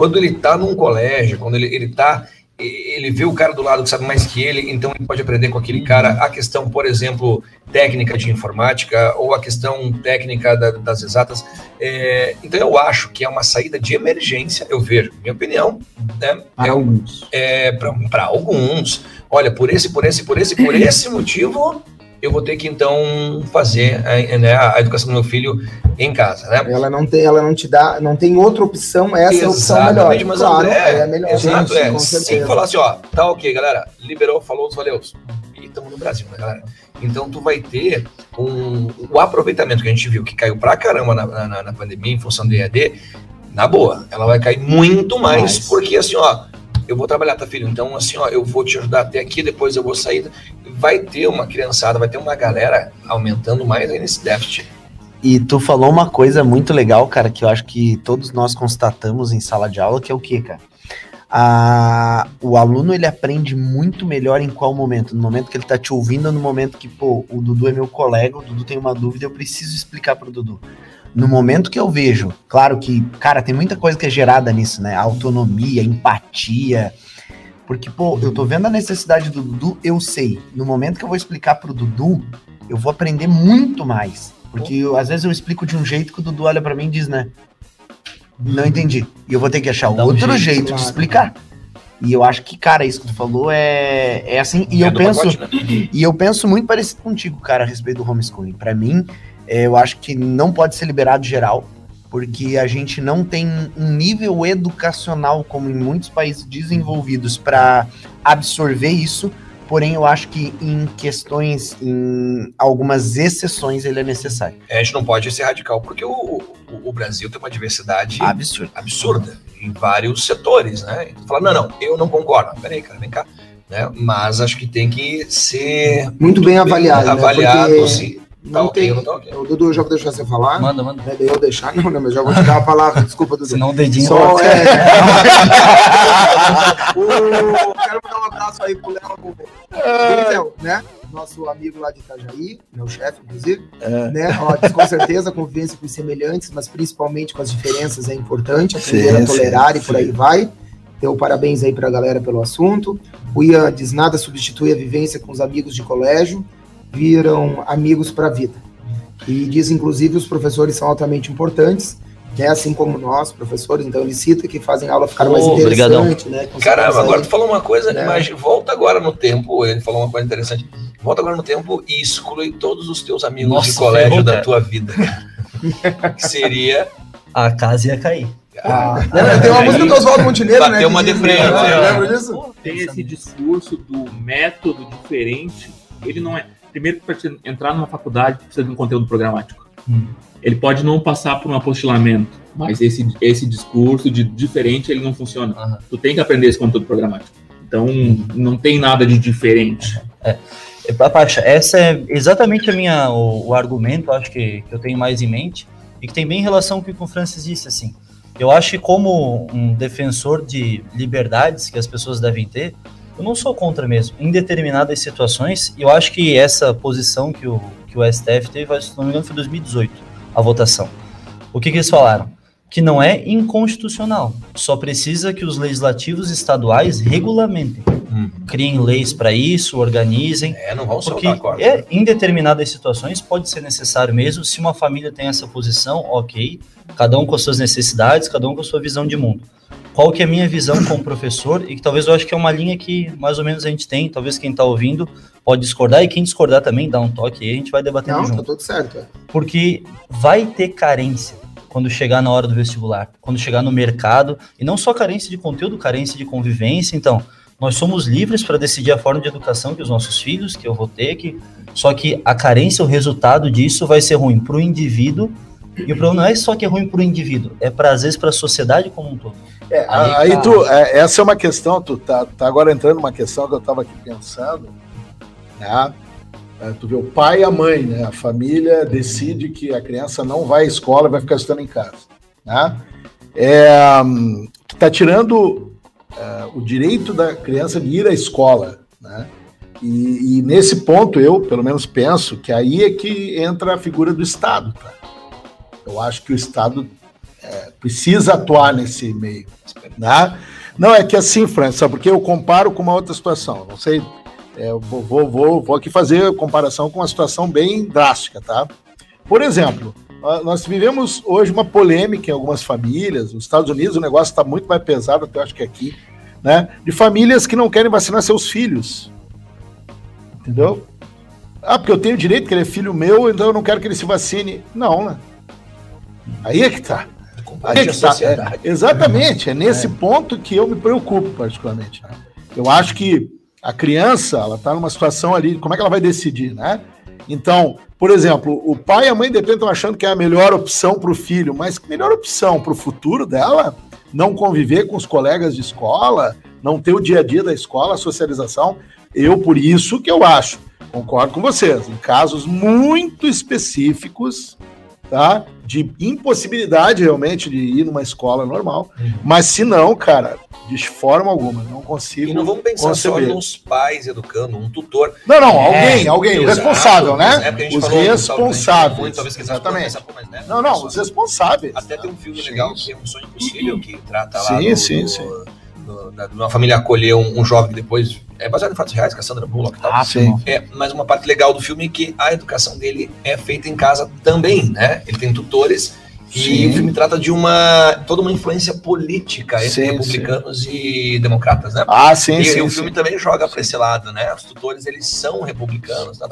[SPEAKER 5] quando ele tá num colégio, quando ele, ele tá. Ele vê o cara do lado que sabe mais que ele, então ele pode aprender com aquele cara a questão, por exemplo, técnica de informática ou a questão técnica da- das exatas. É, então eu acho que é uma saída de emergência, eu vejo, minha opinião, né?
[SPEAKER 2] Para alguns.
[SPEAKER 5] É, para alguns, olha, por esse, por esse, por esse, por *coughs* esse motivo, eu vou ter que então fazer a, né, a educação do meu filho em casa, né?
[SPEAKER 2] Ela não tem, ela não te dá, não tem outra opção, essa é a opção melhor.
[SPEAKER 5] Exatamente, mas
[SPEAKER 2] claro,
[SPEAKER 5] André,
[SPEAKER 2] é a melhor.
[SPEAKER 5] Exato,
[SPEAKER 2] sim,
[SPEAKER 5] é.
[SPEAKER 2] com
[SPEAKER 5] Se
[SPEAKER 2] certeza.
[SPEAKER 5] falar assim, ó, tá ok, galera, liberou, falou, valeu. E estamos no Brasil, né, galera? Então tu vai ter um, o aproveitamento que a gente viu, que caiu pra caramba na, na, na pandemia em função do EAD, na boa, ela vai cair muito mais,
[SPEAKER 2] Mais.
[SPEAKER 5] porque assim, ó, eu vou trabalhar, tá, filho? Então, assim, ó, eu vou te ajudar até aqui, depois eu vou sair. Vai ter uma criançada, vai ter uma galera aumentando mais aí nesse déficit.
[SPEAKER 4] E tu falou uma coisa muito legal, cara, que eu acho que todos nós constatamos em sala de aula, que é o quê, cara? Ah, o aluno ele aprende muito melhor em qual momento? No momento que ele tá te ouvindo ou no momento que, pô, o Dudu é meu colega, o Dudu tem uma dúvida, eu preciso explicar pro Dudu. No momento que eu vejo, claro que, cara, tem muita coisa que é gerada nisso, né? Autonomia, empatia. Porque, pô, eu tô vendo a necessidade do Dudu, eu sei. No momento que eu vou explicar pro Dudu, eu vou aprender muito mais. Porque eu- às vezes eu explico de um jeito que o Dudu olha pra mim e diz, né? Não entendi. E eu vou ter que achar
[SPEAKER 3] Dá um
[SPEAKER 4] outro
[SPEAKER 3] jeito,
[SPEAKER 4] jeito,
[SPEAKER 2] claro.
[SPEAKER 4] de explicar. E eu acho que, cara, isso que tu falou é, é assim. E
[SPEAKER 5] É
[SPEAKER 4] eu penso.
[SPEAKER 5] pacote, né?
[SPEAKER 4] E eu penso muito parecido contigo, cara, a respeito do homeschooling. Pra mim, eu acho que não pode ser liberado geral, porque a gente não tem um nível educacional como em muitos países desenvolvidos pra absorver isso, porém eu acho que em questões, em algumas exceções, ele é necessário.
[SPEAKER 5] É, a gente não pode ser radical, porque o, o, o Brasil tem uma diversidade
[SPEAKER 4] Absurdo.
[SPEAKER 5] absurda em vários setores, né? Então, fala, não, não, eu não concordo. Peraí, cara, vem cá. Né? Mas acho que tem que ser
[SPEAKER 2] Muito bem avaliado. né?
[SPEAKER 5] avaliado
[SPEAKER 2] Porque
[SPEAKER 5] se tá
[SPEAKER 2] não tem.
[SPEAKER 5] tá ok.
[SPEAKER 2] Ô, Dudu, eu já vou deixar você falar.
[SPEAKER 3] Manda, manda.
[SPEAKER 2] É, eu deixar, não, não, mas já vou te dar a palavra. Desculpa, Dudu.
[SPEAKER 3] Senão o dedinho
[SPEAKER 2] Só, é. *laughs* o, quero mandar um abraço aí pro Léo Denzel, né? Nosso amigo lá de Itajaí, meu chefe, inclusive. Né? Ó, com certeza, a convivência com os semelhantes, mas principalmente com as diferenças é importante, aprender
[SPEAKER 6] Sim,
[SPEAKER 2] a tolerar
[SPEAKER 6] sim,
[SPEAKER 2] e por aí vai. Deu parabéns aí pra galera pelo assunto. O Ian diz nada substitui a vivência com os amigos de colégio, viram amigos pra vida. E diz, inclusive, os professores são altamente importantes, né? assim como nós, professores. Então, ele cita que fazem a aula ficar mais
[SPEAKER 3] Oh,
[SPEAKER 2] interessante. Né?
[SPEAKER 5] Caramba,
[SPEAKER 2] aí-
[SPEAKER 5] agora tu falou uma coisa,
[SPEAKER 2] né?
[SPEAKER 5] mas volta agora no tempo, ele falou uma coisa interessante. Volta agora no tempo e exclui todos os teus amigos
[SPEAKER 3] Nossa,
[SPEAKER 5] de colégio
[SPEAKER 3] ferrou,
[SPEAKER 5] da tua vida. *laughs* que seria
[SPEAKER 3] A casa ia cair.
[SPEAKER 2] Ah, lembra? Tem uma música do Oswaldo Montenegro, né?
[SPEAKER 5] uma
[SPEAKER 2] que diz,
[SPEAKER 5] deprê,
[SPEAKER 2] né? Lembra disso?
[SPEAKER 1] Tem esse discurso do método diferente. Ele não é. Primeiro, para entrar numa faculdade, precisa de um conteúdo programático.
[SPEAKER 3] Hum.
[SPEAKER 1] Ele pode não passar por um apostilamento, mas esse, esse discurso de diferente ele não funciona.
[SPEAKER 3] Aham.
[SPEAKER 1] Tu tem que aprender esse conteúdo programático. Então, não tem nada de diferente.
[SPEAKER 3] É, Pacha, essa é exatamente a minha, o, o argumento, acho que, que eu tenho mais em mente, e que tem bem relação com o que o Francis disse, assim. Eu acho que como um defensor de liberdades que as pessoas devem ter, eu não sou contra mesmo, em determinadas situações, eu acho que essa posição que o, que o STF teve, se não me engano, foi em 2018, a votação. O que, que eles falaram? Que não é inconstitucional, só precisa que os legislativos estaduais regulamentem criem leis para isso, organizem.
[SPEAKER 5] É, não vão
[SPEAKER 3] Porque
[SPEAKER 5] soltar
[SPEAKER 3] é, em determinadas situações pode ser necessário mesmo. Se uma família tem essa posição, ok. Cada um com as suas necessidades, cada um com a sua visão de mundo. Qual que é a minha visão como professor? E que talvez eu acho que é uma linha que mais ou menos a gente tem. Talvez quem está ouvindo pode discordar e quem discordar também dá um toque aí, a gente vai debatendo
[SPEAKER 2] Não,
[SPEAKER 3] junto
[SPEAKER 2] tá tudo certo. é.
[SPEAKER 3] porque vai ter carência quando chegar na hora do vestibular, quando chegar no mercado, e não só carência de conteúdo, carência de convivência. Então, nós somos livres para decidir a forma de educação que os nossos filhos, que eu vou ter, que só que a carência, o resultado disso vai ser ruim para o indivíduo. E o problema não é só que é ruim para o indivíduo, é para às vezes para a sociedade como um todo.
[SPEAKER 6] É,
[SPEAKER 3] Aí
[SPEAKER 6] aí
[SPEAKER 3] tá.
[SPEAKER 6] tu, é, essa é uma questão, tu tá, tá agora entrando numa questão que eu estava aqui pensando, né? É, tu vê o pai e a mãe, né? A família decide que a criança não vai à escola, vai ficar estudando em casa, né? É, tu tá tirando é, o direito da criança de ir à escola, né? E, e nesse ponto eu, pelo menos, penso que aí é que entra a figura do Estado, tá? Eu acho que o Estado é, precisa atuar nesse meio, né? Não, é que assim, Fran, sabe porque eu comparo com uma outra situação. Não sei, é, eu vou, vou, vou, aqui fazer comparação com uma situação bem drástica, tá? Por exemplo, nó- nós vivemos hoje uma polêmica em algumas famílias. Nos Estados Unidos o negócio está muito mais pesado, até acho que aqui, né? De famílias que não querem vacinar seus filhos. Entendeu? Ah, porque eu tenho direito, que ele é filho meu, então eu não quero que ele se vacine. Não, né? Aí é que tá. Aí é
[SPEAKER 5] a
[SPEAKER 6] que tá. É, exatamente, é nesse ponto que eu me preocupo, particularmente. né? Eu acho que a criança, ela tá numa situação ali, como é que ela vai decidir, né? Então, por exemplo, o pai e a mãe de repente estão achando que é a melhor opção para o filho, mas que melhor opção para o futuro dela? Não conviver com os colegas de escola, não ter o dia a dia da escola, a socialização. Eu, por isso que eu acho, concordo com vocês, em casos muito específicos, tá? De impossibilidade realmente de ir numa escola normal. Mas se não, cara, de forma alguma, não consigo.
[SPEAKER 5] E não vamos pensar só
[SPEAKER 6] conceber.
[SPEAKER 5] nos pais educando, um tutor.
[SPEAKER 6] Não, não,
[SPEAKER 5] É,
[SPEAKER 6] alguém, alguém, o responsável, né?
[SPEAKER 5] É
[SPEAKER 6] Os
[SPEAKER 5] falou,
[SPEAKER 6] responsáveis.
[SPEAKER 5] Muito, talvez
[SPEAKER 6] exatamente.
[SPEAKER 5] Mas, né,
[SPEAKER 6] Não, não,
[SPEAKER 5] só-
[SPEAKER 6] os responsáveis.
[SPEAKER 5] Até tem um filme
[SPEAKER 6] Sim.
[SPEAKER 5] legal que é Um Sonho Impossível, que trata lá
[SPEAKER 6] Sim,
[SPEAKER 5] do-
[SPEAKER 6] sim,
[SPEAKER 5] do-
[SPEAKER 6] sim.
[SPEAKER 5] do- da- de uma família acolher um, um jovem que depois. É baseado em fatos reais, com a Sandra Bullock e tal.
[SPEAKER 3] Ah,
[SPEAKER 6] Sim.
[SPEAKER 5] É, mas uma parte legal do filme é que a educação dele é feita em casa também, né? Ele tem tutores E
[SPEAKER 6] Sim.
[SPEAKER 5] o filme trata de uma toda uma influência política entre
[SPEAKER 6] Sim,
[SPEAKER 5] republicanos e democratas, né?
[SPEAKER 6] Ah, sim,
[SPEAKER 5] e,
[SPEAKER 6] sim.
[SPEAKER 5] e o
[SPEAKER 6] sim.
[SPEAKER 5] filme também joga para esse lado, né? Os tutores eles são republicanos, tá?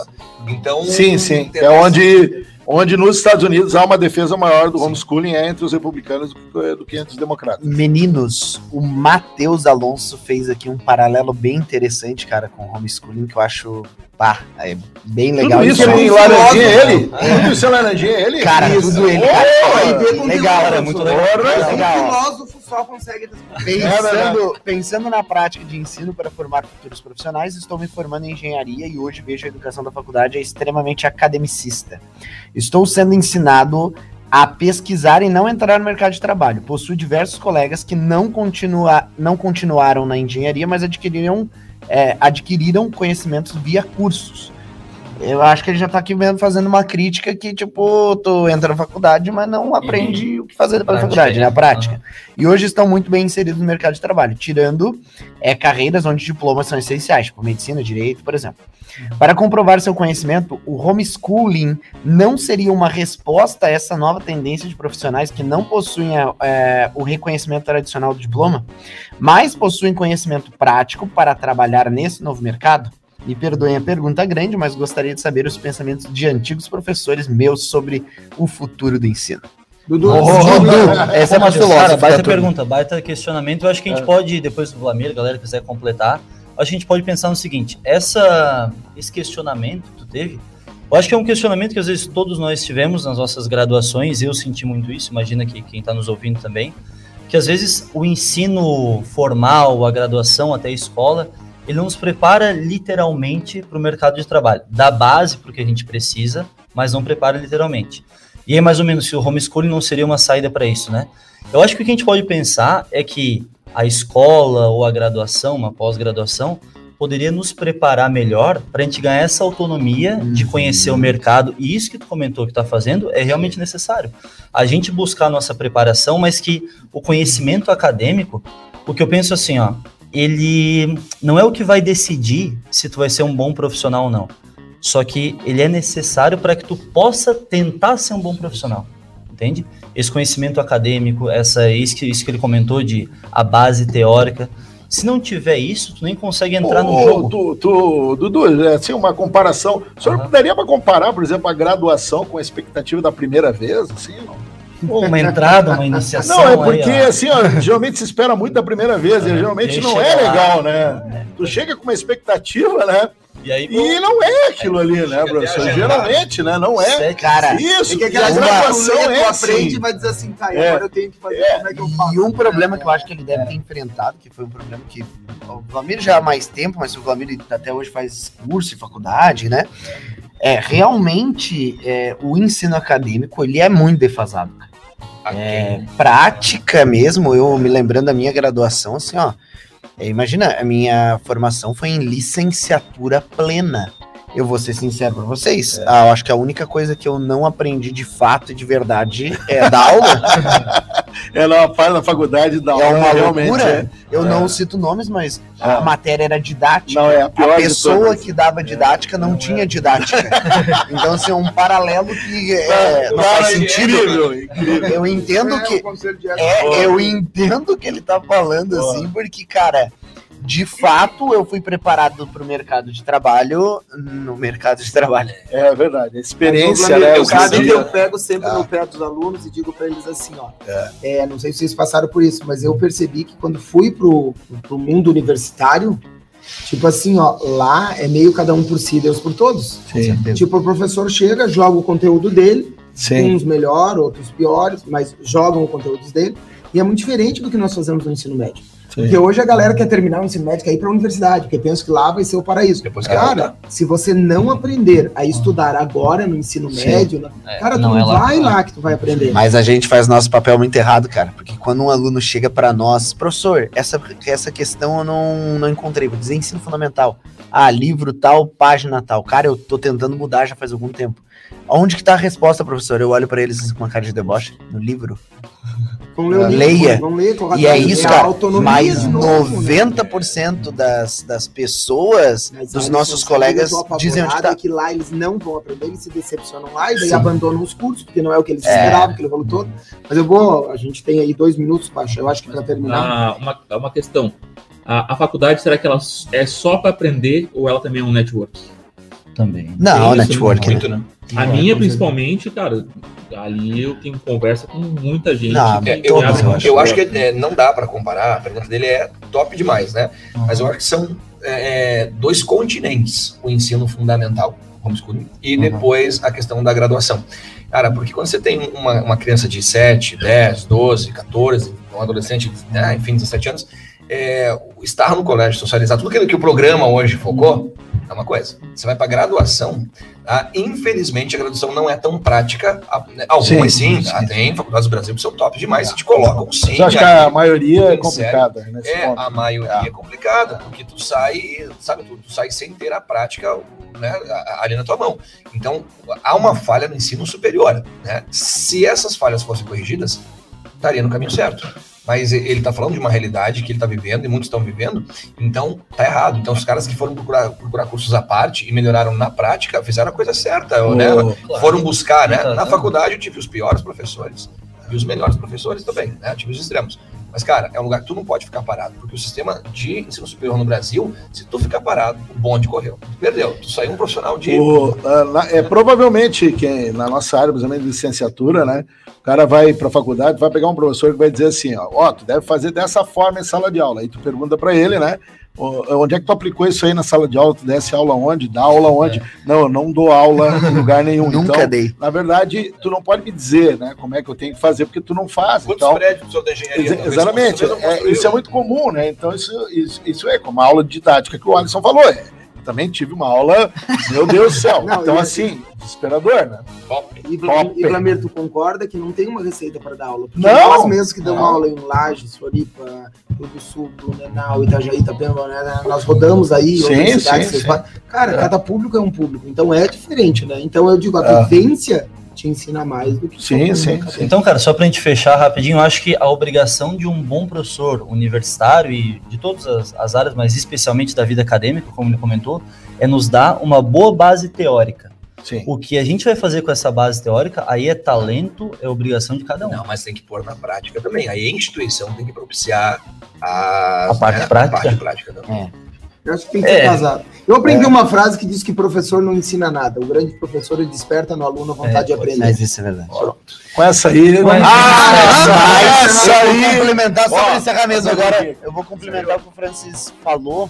[SPEAKER 5] então
[SPEAKER 6] Sim, sim. É onde, onde nos Estados Unidos há uma defesa maior do homeschooling é entre os republicanos do que, do que entre os democratas.
[SPEAKER 4] Meninos, o Matheus Alonso fez aqui um paralelo bem interessante, cara, com o homeschooling, que eu acho, pá, é bem legal.
[SPEAKER 6] Tudo isso em laranjinha é ele? Tudo isso em laranjinha é ele?
[SPEAKER 4] Cara,
[SPEAKER 2] Isso.
[SPEAKER 4] tudo ele, cara.
[SPEAKER 2] Com
[SPEAKER 4] Legal, é muito legal.
[SPEAKER 2] Um filósofo só consegue responder.
[SPEAKER 4] Pensando, pensando na prática de ensino para formar futuros profissionais, estou me formando em engenharia e hoje vejo a educação da faculdade é extremamente academicista. Estou sendo ensinado a pesquisar e não entrar no mercado de trabalho. Possuo diversos colegas que não, continua, não continuaram na engenharia, mas adquiriram, é, adquiriram conhecimentos via cursos. Eu acho que ele já tá aqui mesmo fazendo uma crítica que, tipo, tu entra na faculdade, mas não aprende o que fazer depois da faculdade, né? A prática. E hoje estão muito bem inseridos no mercado de trabalho, tirando é, carreiras onde diplomas são essenciais, tipo medicina, direito, por exemplo. Para comprovar seu conhecimento, o homeschooling não seria uma resposta a essa nova tendência de profissionais que não possuem é, o reconhecimento tradicional do diploma, mas possuem conhecimento prático para trabalhar nesse novo mercado? Me perdoem a pergunta grande, mas gostaria de saber os pensamentos de antigos professores meus sobre o futuro do ensino.
[SPEAKER 2] Dudu,
[SPEAKER 4] Ô,
[SPEAKER 2] Dudu,
[SPEAKER 4] Dudu, essa é uma filósofa.
[SPEAKER 3] baita pergunta, baita questionamento. Eu acho que a gente pode, depois do Vlamir, a galera quiser completar, acho que a gente pode pensar no seguinte: essa, esse questionamento que tu teve, eu acho que é um questionamento que às vezes todos nós tivemos nas nossas graduações, eu senti muito isso, imagina que quem está nos ouvindo também, que às vezes o ensino formal, a graduação até a escola, ele não nos prepara literalmente para o mercado de trabalho. Dá base para o que a gente precisa, mas não prepara literalmente. E aí, mais ou menos, se o homeschooling não seria uma saída para isso, né? Eu acho que o que a gente pode pensar é que a escola ou a graduação, uma pós-graduação, poderia nos preparar melhor para a gente ganhar essa autonomia de conhecer o mercado. E isso que tu comentou que está fazendo é realmente necessário. A gente buscar a nossa preparação, mas que o conhecimento acadêmico, o que eu penso assim, ó, ele não é o que vai decidir se tu vai ser um bom profissional ou não. Só que ele é necessário para que tu possa tentar ser um bom profissional. Entende? Esse conhecimento acadêmico, essa isso que, isso que ele comentou de a base teórica. Se não tiver isso, tu nem consegue entrar no
[SPEAKER 6] Ô,
[SPEAKER 3] jogo.
[SPEAKER 6] Tu, tu, Dudu, é, assim, uma comparação. O senhor daria para comparar, por exemplo, a graduação com a expectativa da primeira vez? Assim, não?
[SPEAKER 3] Ou uma entrada, uma iniciação.
[SPEAKER 6] Não, é
[SPEAKER 3] aí,
[SPEAKER 6] porque,
[SPEAKER 3] ó.
[SPEAKER 6] assim, ó, geralmente se espera muito da primeira vez, e geralmente
[SPEAKER 3] E aí
[SPEAKER 6] não é
[SPEAKER 3] lá,
[SPEAKER 6] legal, né?
[SPEAKER 3] né?
[SPEAKER 6] Tu chega com uma expectativa, né?
[SPEAKER 3] E aí,
[SPEAKER 6] E não é aquilo ali, né, professor? Geralmente, né? Não é.
[SPEAKER 4] Cara,
[SPEAKER 6] Isso,
[SPEAKER 2] Porque
[SPEAKER 6] e a
[SPEAKER 2] aquela
[SPEAKER 6] graduação
[SPEAKER 2] graduação
[SPEAKER 6] é
[SPEAKER 2] tu aprende
[SPEAKER 6] assim.
[SPEAKER 2] e vai dizer assim, tá, e
[SPEAKER 6] É.
[SPEAKER 2] agora eu tenho que fazer, como é que eu faço?
[SPEAKER 4] E um problema que eu acho que ele deve ter enfrentado, que foi um problema que o Vlamir já há mais tempo, mas o Vlamir até hoje faz curso e faculdade, né? É, realmente, é, o ensino acadêmico, ele é muito defasado. cara. É, prática mesmo, eu me lembrando da minha graduação, assim, ó. é, imagina, a minha formação foi em licenciatura plena. Eu vou ser sincero pra vocês. Ah, eu acho que a única coisa que eu não aprendi de fato e de verdade é *laughs* da aula.
[SPEAKER 6] Ela é uma parte da faculdade da
[SPEAKER 4] É
[SPEAKER 6] aula,
[SPEAKER 4] uma
[SPEAKER 6] realmente.
[SPEAKER 4] loucura.
[SPEAKER 6] É.
[SPEAKER 4] Eu
[SPEAKER 6] É.
[SPEAKER 4] não cito nomes, mas a
[SPEAKER 6] É.
[SPEAKER 4] matéria era didática.
[SPEAKER 6] Não, é a pior
[SPEAKER 4] a pessoa que dava didática não tinha didática. *laughs* então, assim, é um paralelo que é, não
[SPEAKER 6] Cara,
[SPEAKER 4] faz sentido.
[SPEAKER 6] incrível, incrível.
[SPEAKER 4] Eu entendo
[SPEAKER 2] É,
[SPEAKER 4] que. É, eu entendo o que ele tá falando, assim, porque, cara, de fato, eu fui preparado para o mercado de trabalho no mercado de trabalho.
[SPEAKER 6] É verdade. A experiência,
[SPEAKER 2] Mas,
[SPEAKER 6] né?
[SPEAKER 2] Eu
[SPEAKER 6] o
[SPEAKER 2] sabe que eu pego sempre
[SPEAKER 6] Ah.
[SPEAKER 2] no pé dos alunos e digo para eles assim, ó. É. não sei se vocês passaram por isso, mas eu percebi que quando fui pro, pro mundo universitário, tipo assim, ó, lá é meio cada um por si, Deus por todos.
[SPEAKER 6] Sim,
[SPEAKER 2] Tipo, o professor chega, joga o conteúdo dele,
[SPEAKER 6] sim.
[SPEAKER 2] uns melhor, outros piores, mas jogam o conteúdo dele. E é muito diferente do que nós fazemos no ensino médio. Porque hoje a galera quer terminar o ensino médio, quer ir para a universidade, porque pensa que lá vai ser o paraíso.
[SPEAKER 5] Depois que
[SPEAKER 2] Cara, se você não aprender a estudar agora no ensino
[SPEAKER 6] Sim.
[SPEAKER 2] médio,
[SPEAKER 3] É,
[SPEAKER 2] cara, tu
[SPEAKER 3] não
[SPEAKER 2] não,
[SPEAKER 3] é lá.
[SPEAKER 2] vai lá que tu vai aprender.
[SPEAKER 4] Mas a gente faz nosso papel muito errado, cara. Porque quando um aluno chega para nós, professor, essa, essa questão eu não, não encontrei. Vou dizer ensino fundamental. Ah, livro tal, página tal. Cara, eu tô tentando mudar já faz algum tempo. Onde que tá a resposta, professor? Eu olho para eles com uma cara de deboche. No livro.
[SPEAKER 2] Vamos ler o livro,
[SPEAKER 4] Leia.
[SPEAKER 2] Vamos ler,
[SPEAKER 4] E é isso, cara.
[SPEAKER 2] autonomia
[SPEAKER 4] Mais
[SPEAKER 2] novo, né?
[SPEAKER 4] 90% das, das pessoas,
[SPEAKER 2] Mas,
[SPEAKER 4] dos nossos colegas, dizem onde tá.
[SPEAKER 2] é que lá eles não vão aprender, eles se decepcionam lá e daí
[SPEAKER 4] Sim.
[SPEAKER 2] abandonam os cursos, porque não é o que eles
[SPEAKER 4] É.
[SPEAKER 2] esperavam, aquele rolo todo. Mas eu vou, a gente tem aí dois minutos, Pacha, eu acho que para terminar.
[SPEAKER 1] Ah, uma, uma questão. A, a faculdade, será que ela é só para aprender ou ela também é um network?
[SPEAKER 3] Também.
[SPEAKER 4] Não,
[SPEAKER 1] Tem isso
[SPEAKER 4] network. né?
[SPEAKER 5] Muito, né?
[SPEAKER 1] A
[SPEAKER 2] É,
[SPEAKER 1] minha, principalmente, cara, ali eu tenho conversa com muita gente.
[SPEAKER 4] Não,
[SPEAKER 5] É, eu,
[SPEAKER 4] eu acho.
[SPEAKER 5] eu acho que é, não dá para comparar, a pergunta dele é top demais, né? Mas eu acho que são é, é, dois continentes o ensino fundamental, homeschooling, e
[SPEAKER 4] Uhum.
[SPEAKER 5] depois a questão da graduação. Cara, porque quando você tem uma, uma criança de 7, 10, 12, 14, um adolescente, né, enfim, 17 anos, é, estar no colégio, socializar, tudo aquilo que o programa hoje focou, é uma coisa. Você vai para graduação, tá? infelizmente a graduação não é tão prática. né, Algumas sim,
[SPEAKER 6] Sim,
[SPEAKER 5] tá?
[SPEAKER 6] sim.
[SPEAKER 5] tem faculdades do Brasil que são top demais, e te colocam sim.
[SPEAKER 6] Que a maioria é complicada nesse
[SPEAKER 5] É,
[SPEAKER 6] ponto.
[SPEAKER 5] a maioria é complicada, porque tu sai, sabe, tu, tu sai sem ter a prática né, ali na tua mão. Então, há uma falha no ensino superior, né? Se essas falhas fossem corrigidas, estaria no caminho certo. Mas ele está falando de uma realidade que ele está vivendo e muitos estão vivendo, então tá errado. Então, os caras que foram procurar, procurar cursos à parte e melhoraram na prática, fizeram a coisa certa, né?
[SPEAKER 3] Claro.
[SPEAKER 5] Foram buscar, né? Na faculdade eu tive os piores professores e os melhores professores também, né? Eu tive os extremos. Mas, cara, é um lugar que tu não pode ficar parado, porque o sistema de ensino superior no Brasil, se tu ficar parado, o bonde correu. Tu perdeu. Tu saiu um profissional de.
[SPEAKER 6] O, é, provavelmente, quem, na nossa área, principalmente de licenciatura, né? O cara vai para a faculdade, vai pegar um professor que vai dizer assim: ó, ó, tu deve fazer dessa forma em sala de aula. Aí tu pergunta para ele, né? "Ô, Onde é que tu aplicou isso aí na sala de aula? Tu desse aula onde? Dá aula onde? Não, eu não dou aula em *laughs* lugar nenhum.
[SPEAKER 4] Nunca
[SPEAKER 6] então,
[SPEAKER 4] dei.
[SPEAKER 6] na verdade, tu não pode me dizer, né? Como é que eu tenho que fazer, porque tu não faz.
[SPEAKER 5] Quantos
[SPEAKER 6] Então,
[SPEAKER 5] prédios senhor da engenharia? Talvez
[SPEAKER 6] Exatamente. É, isso é muito comum, né? Então, isso, isso, isso é como a aula de didática que o Alisson falou. É, também tive uma aula, meu Deus do céu. *laughs*
[SPEAKER 2] Não,
[SPEAKER 6] então,
[SPEAKER 2] e
[SPEAKER 6] assim, desesperador, né?
[SPEAKER 5] Top.
[SPEAKER 2] E,
[SPEAKER 6] Top.
[SPEAKER 2] e Vlamir, tu concorda que não tem uma receita para dar aula? Porque
[SPEAKER 6] Não.
[SPEAKER 2] nós mesmos que damos aula em Lages, Floripa, Rio do Sul, Blumenau, Itajaí, Itapema, né? nós rodamos aí,
[SPEAKER 6] Sim,
[SPEAKER 2] outras cidades,
[SPEAKER 6] sim, sim.
[SPEAKER 2] Cara, cada público é um público, então é diferente, né? Então eu digo, a
[SPEAKER 6] Ah.
[SPEAKER 2] vivência te ensina mais do que
[SPEAKER 6] Sim, sim,
[SPEAKER 2] acadêmico.
[SPEAKER 3] Então, cara, só pra gente fechar rapidinho, eu acho que a obrigação de um bom professor universitário e de todas as, as áreas, mas especialmente da vida acadêmica, como ele comentou, é nos dar uma boa base teórica.
[SPEAKER 6] Sim.
[SPEAKER 3] O que a gente vai fazer com essa base teórica, aí é talento, é obrigação de cada um.
[SPEAKER 5] Não, mas tem que pôr na prática também. Aí a instituição tem que propiciar a,
[SPEAKER 3] A parte
[SPEAKER 5] né,
[SPEAKER 3] prática?
[SPEAKER 5] A parte prática também.
[SPEAKER 2] Eu acho que tem que ser
[SPEAKER 3] É.
[SPEAKER 2] casado. Eu aprendi uma frase que diz que professor não ensina nada. O grande professor desperta no aluno a vontade
[SPEAKER 3] É,
[SPEAKER 2] de aprender.
[SPEAKER 4] Mas isso é verdade.
[SPEAKER 6] Com essa aí.
[SPEAKER 3] Mas-
[SPEAKER 4] Ah,
[SPEAKER 6] essa
[SPEAKER 4] eu vou
[SPEAKER 6] aí.
[SPEAKER 4] complementar só para encerrar mesmo
[SPEAKER 6] essa
[SPEAKER 4] agora.
[SPEAKER 6] aí.
[SPEAKER 4] Eu vou complementar o que o Francis falou.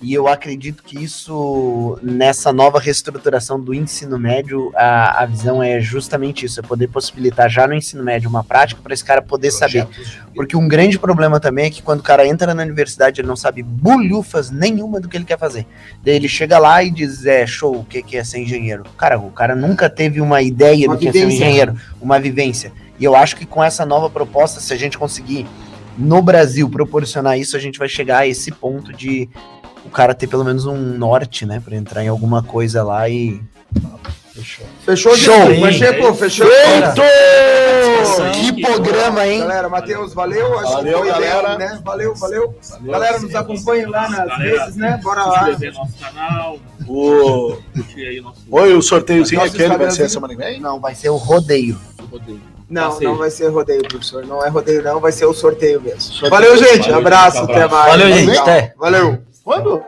[SPEAKER 4] E eu acredito que isso, nessa nova reestruturação do ensino médio, a, a visão é justamente isso: é poder possibilitar já no ensino médio uma prática para esse cara poder saber.
[SPEAKER 5] Projetos de-
[SPEAKER 4] Porque um grande problema também é que quando o cara entra na universidade, ele não sabe bulhufas nenhuma do que ele quer fazer. Daí ele chega lá e diz, é, show, o que que é ser engenheiro? Cara, o cara nunca teve uma ideia
[SPEAKER 2] Uma
[SPEAKER 4] do que é ser um engenheiro, uma vivência. E eu acho que com essa nova proposta, se a gente conseguir no Brasil proporcionar isso, a gente vai chegar a esse ponto de o cara ter pelo menos um norte, né, para entrar em alguma coisa lá e
[SPEAKER 2] Fechou,
[SPEAKER 4] Show,
[SPEAKER 2] gente?
[SPEAKER 3] hein?
[SPEAKER 2] Pacheco, fechou?
[SPEAKER 4] que programa, hein?
[SPEAKER 2] Galera, Matheus, valeu. Acho
[SPEAKER 6] Valeu,
[SPEAKER 2] que foi
[SPEAKER 6] galera.
[SPEAKER 2] ideal, né? Valeu, valeu. Galera, nos acompanhem lá nas
[SPEAKER 1] Galera,
[SPEAKER 2] redes, né? Bora lá.
[SPEAKER 1] nosso canal,
[SPEAKER 6] O... Oi, o sorteiozinho aquele vai ser
[SPEAKER 2] Instagramzinho.
[SPEAKER 6] semana que vem?
[SPEAKER 4] Não, vai ser o rodeio.
[SPEAKER 1] rodeio.
[SPEAKER 2] Não,
[SPEAKER 1] Passeio.
[SPEAKER 2] não vai ser rodeio, professor. Não é rodeio, não. Vai ser o sorteio mesmo.
[SPEAKER 6] Sorteio.
[SPEAKER 2] Valeu, gente.
[SPEAKER 1] Valeu,
[SPEAKER 2] abraço.
[SPEAKER 1] gente,
[SPEAKER 2] Até
[SPEAKER 1] abraço.
[SPEAKER 2] mais.
[SPEAKER 3] Valeu, gente, até.
[SPEAKER 2] Valeu.
[SPEAKER 6] Quando?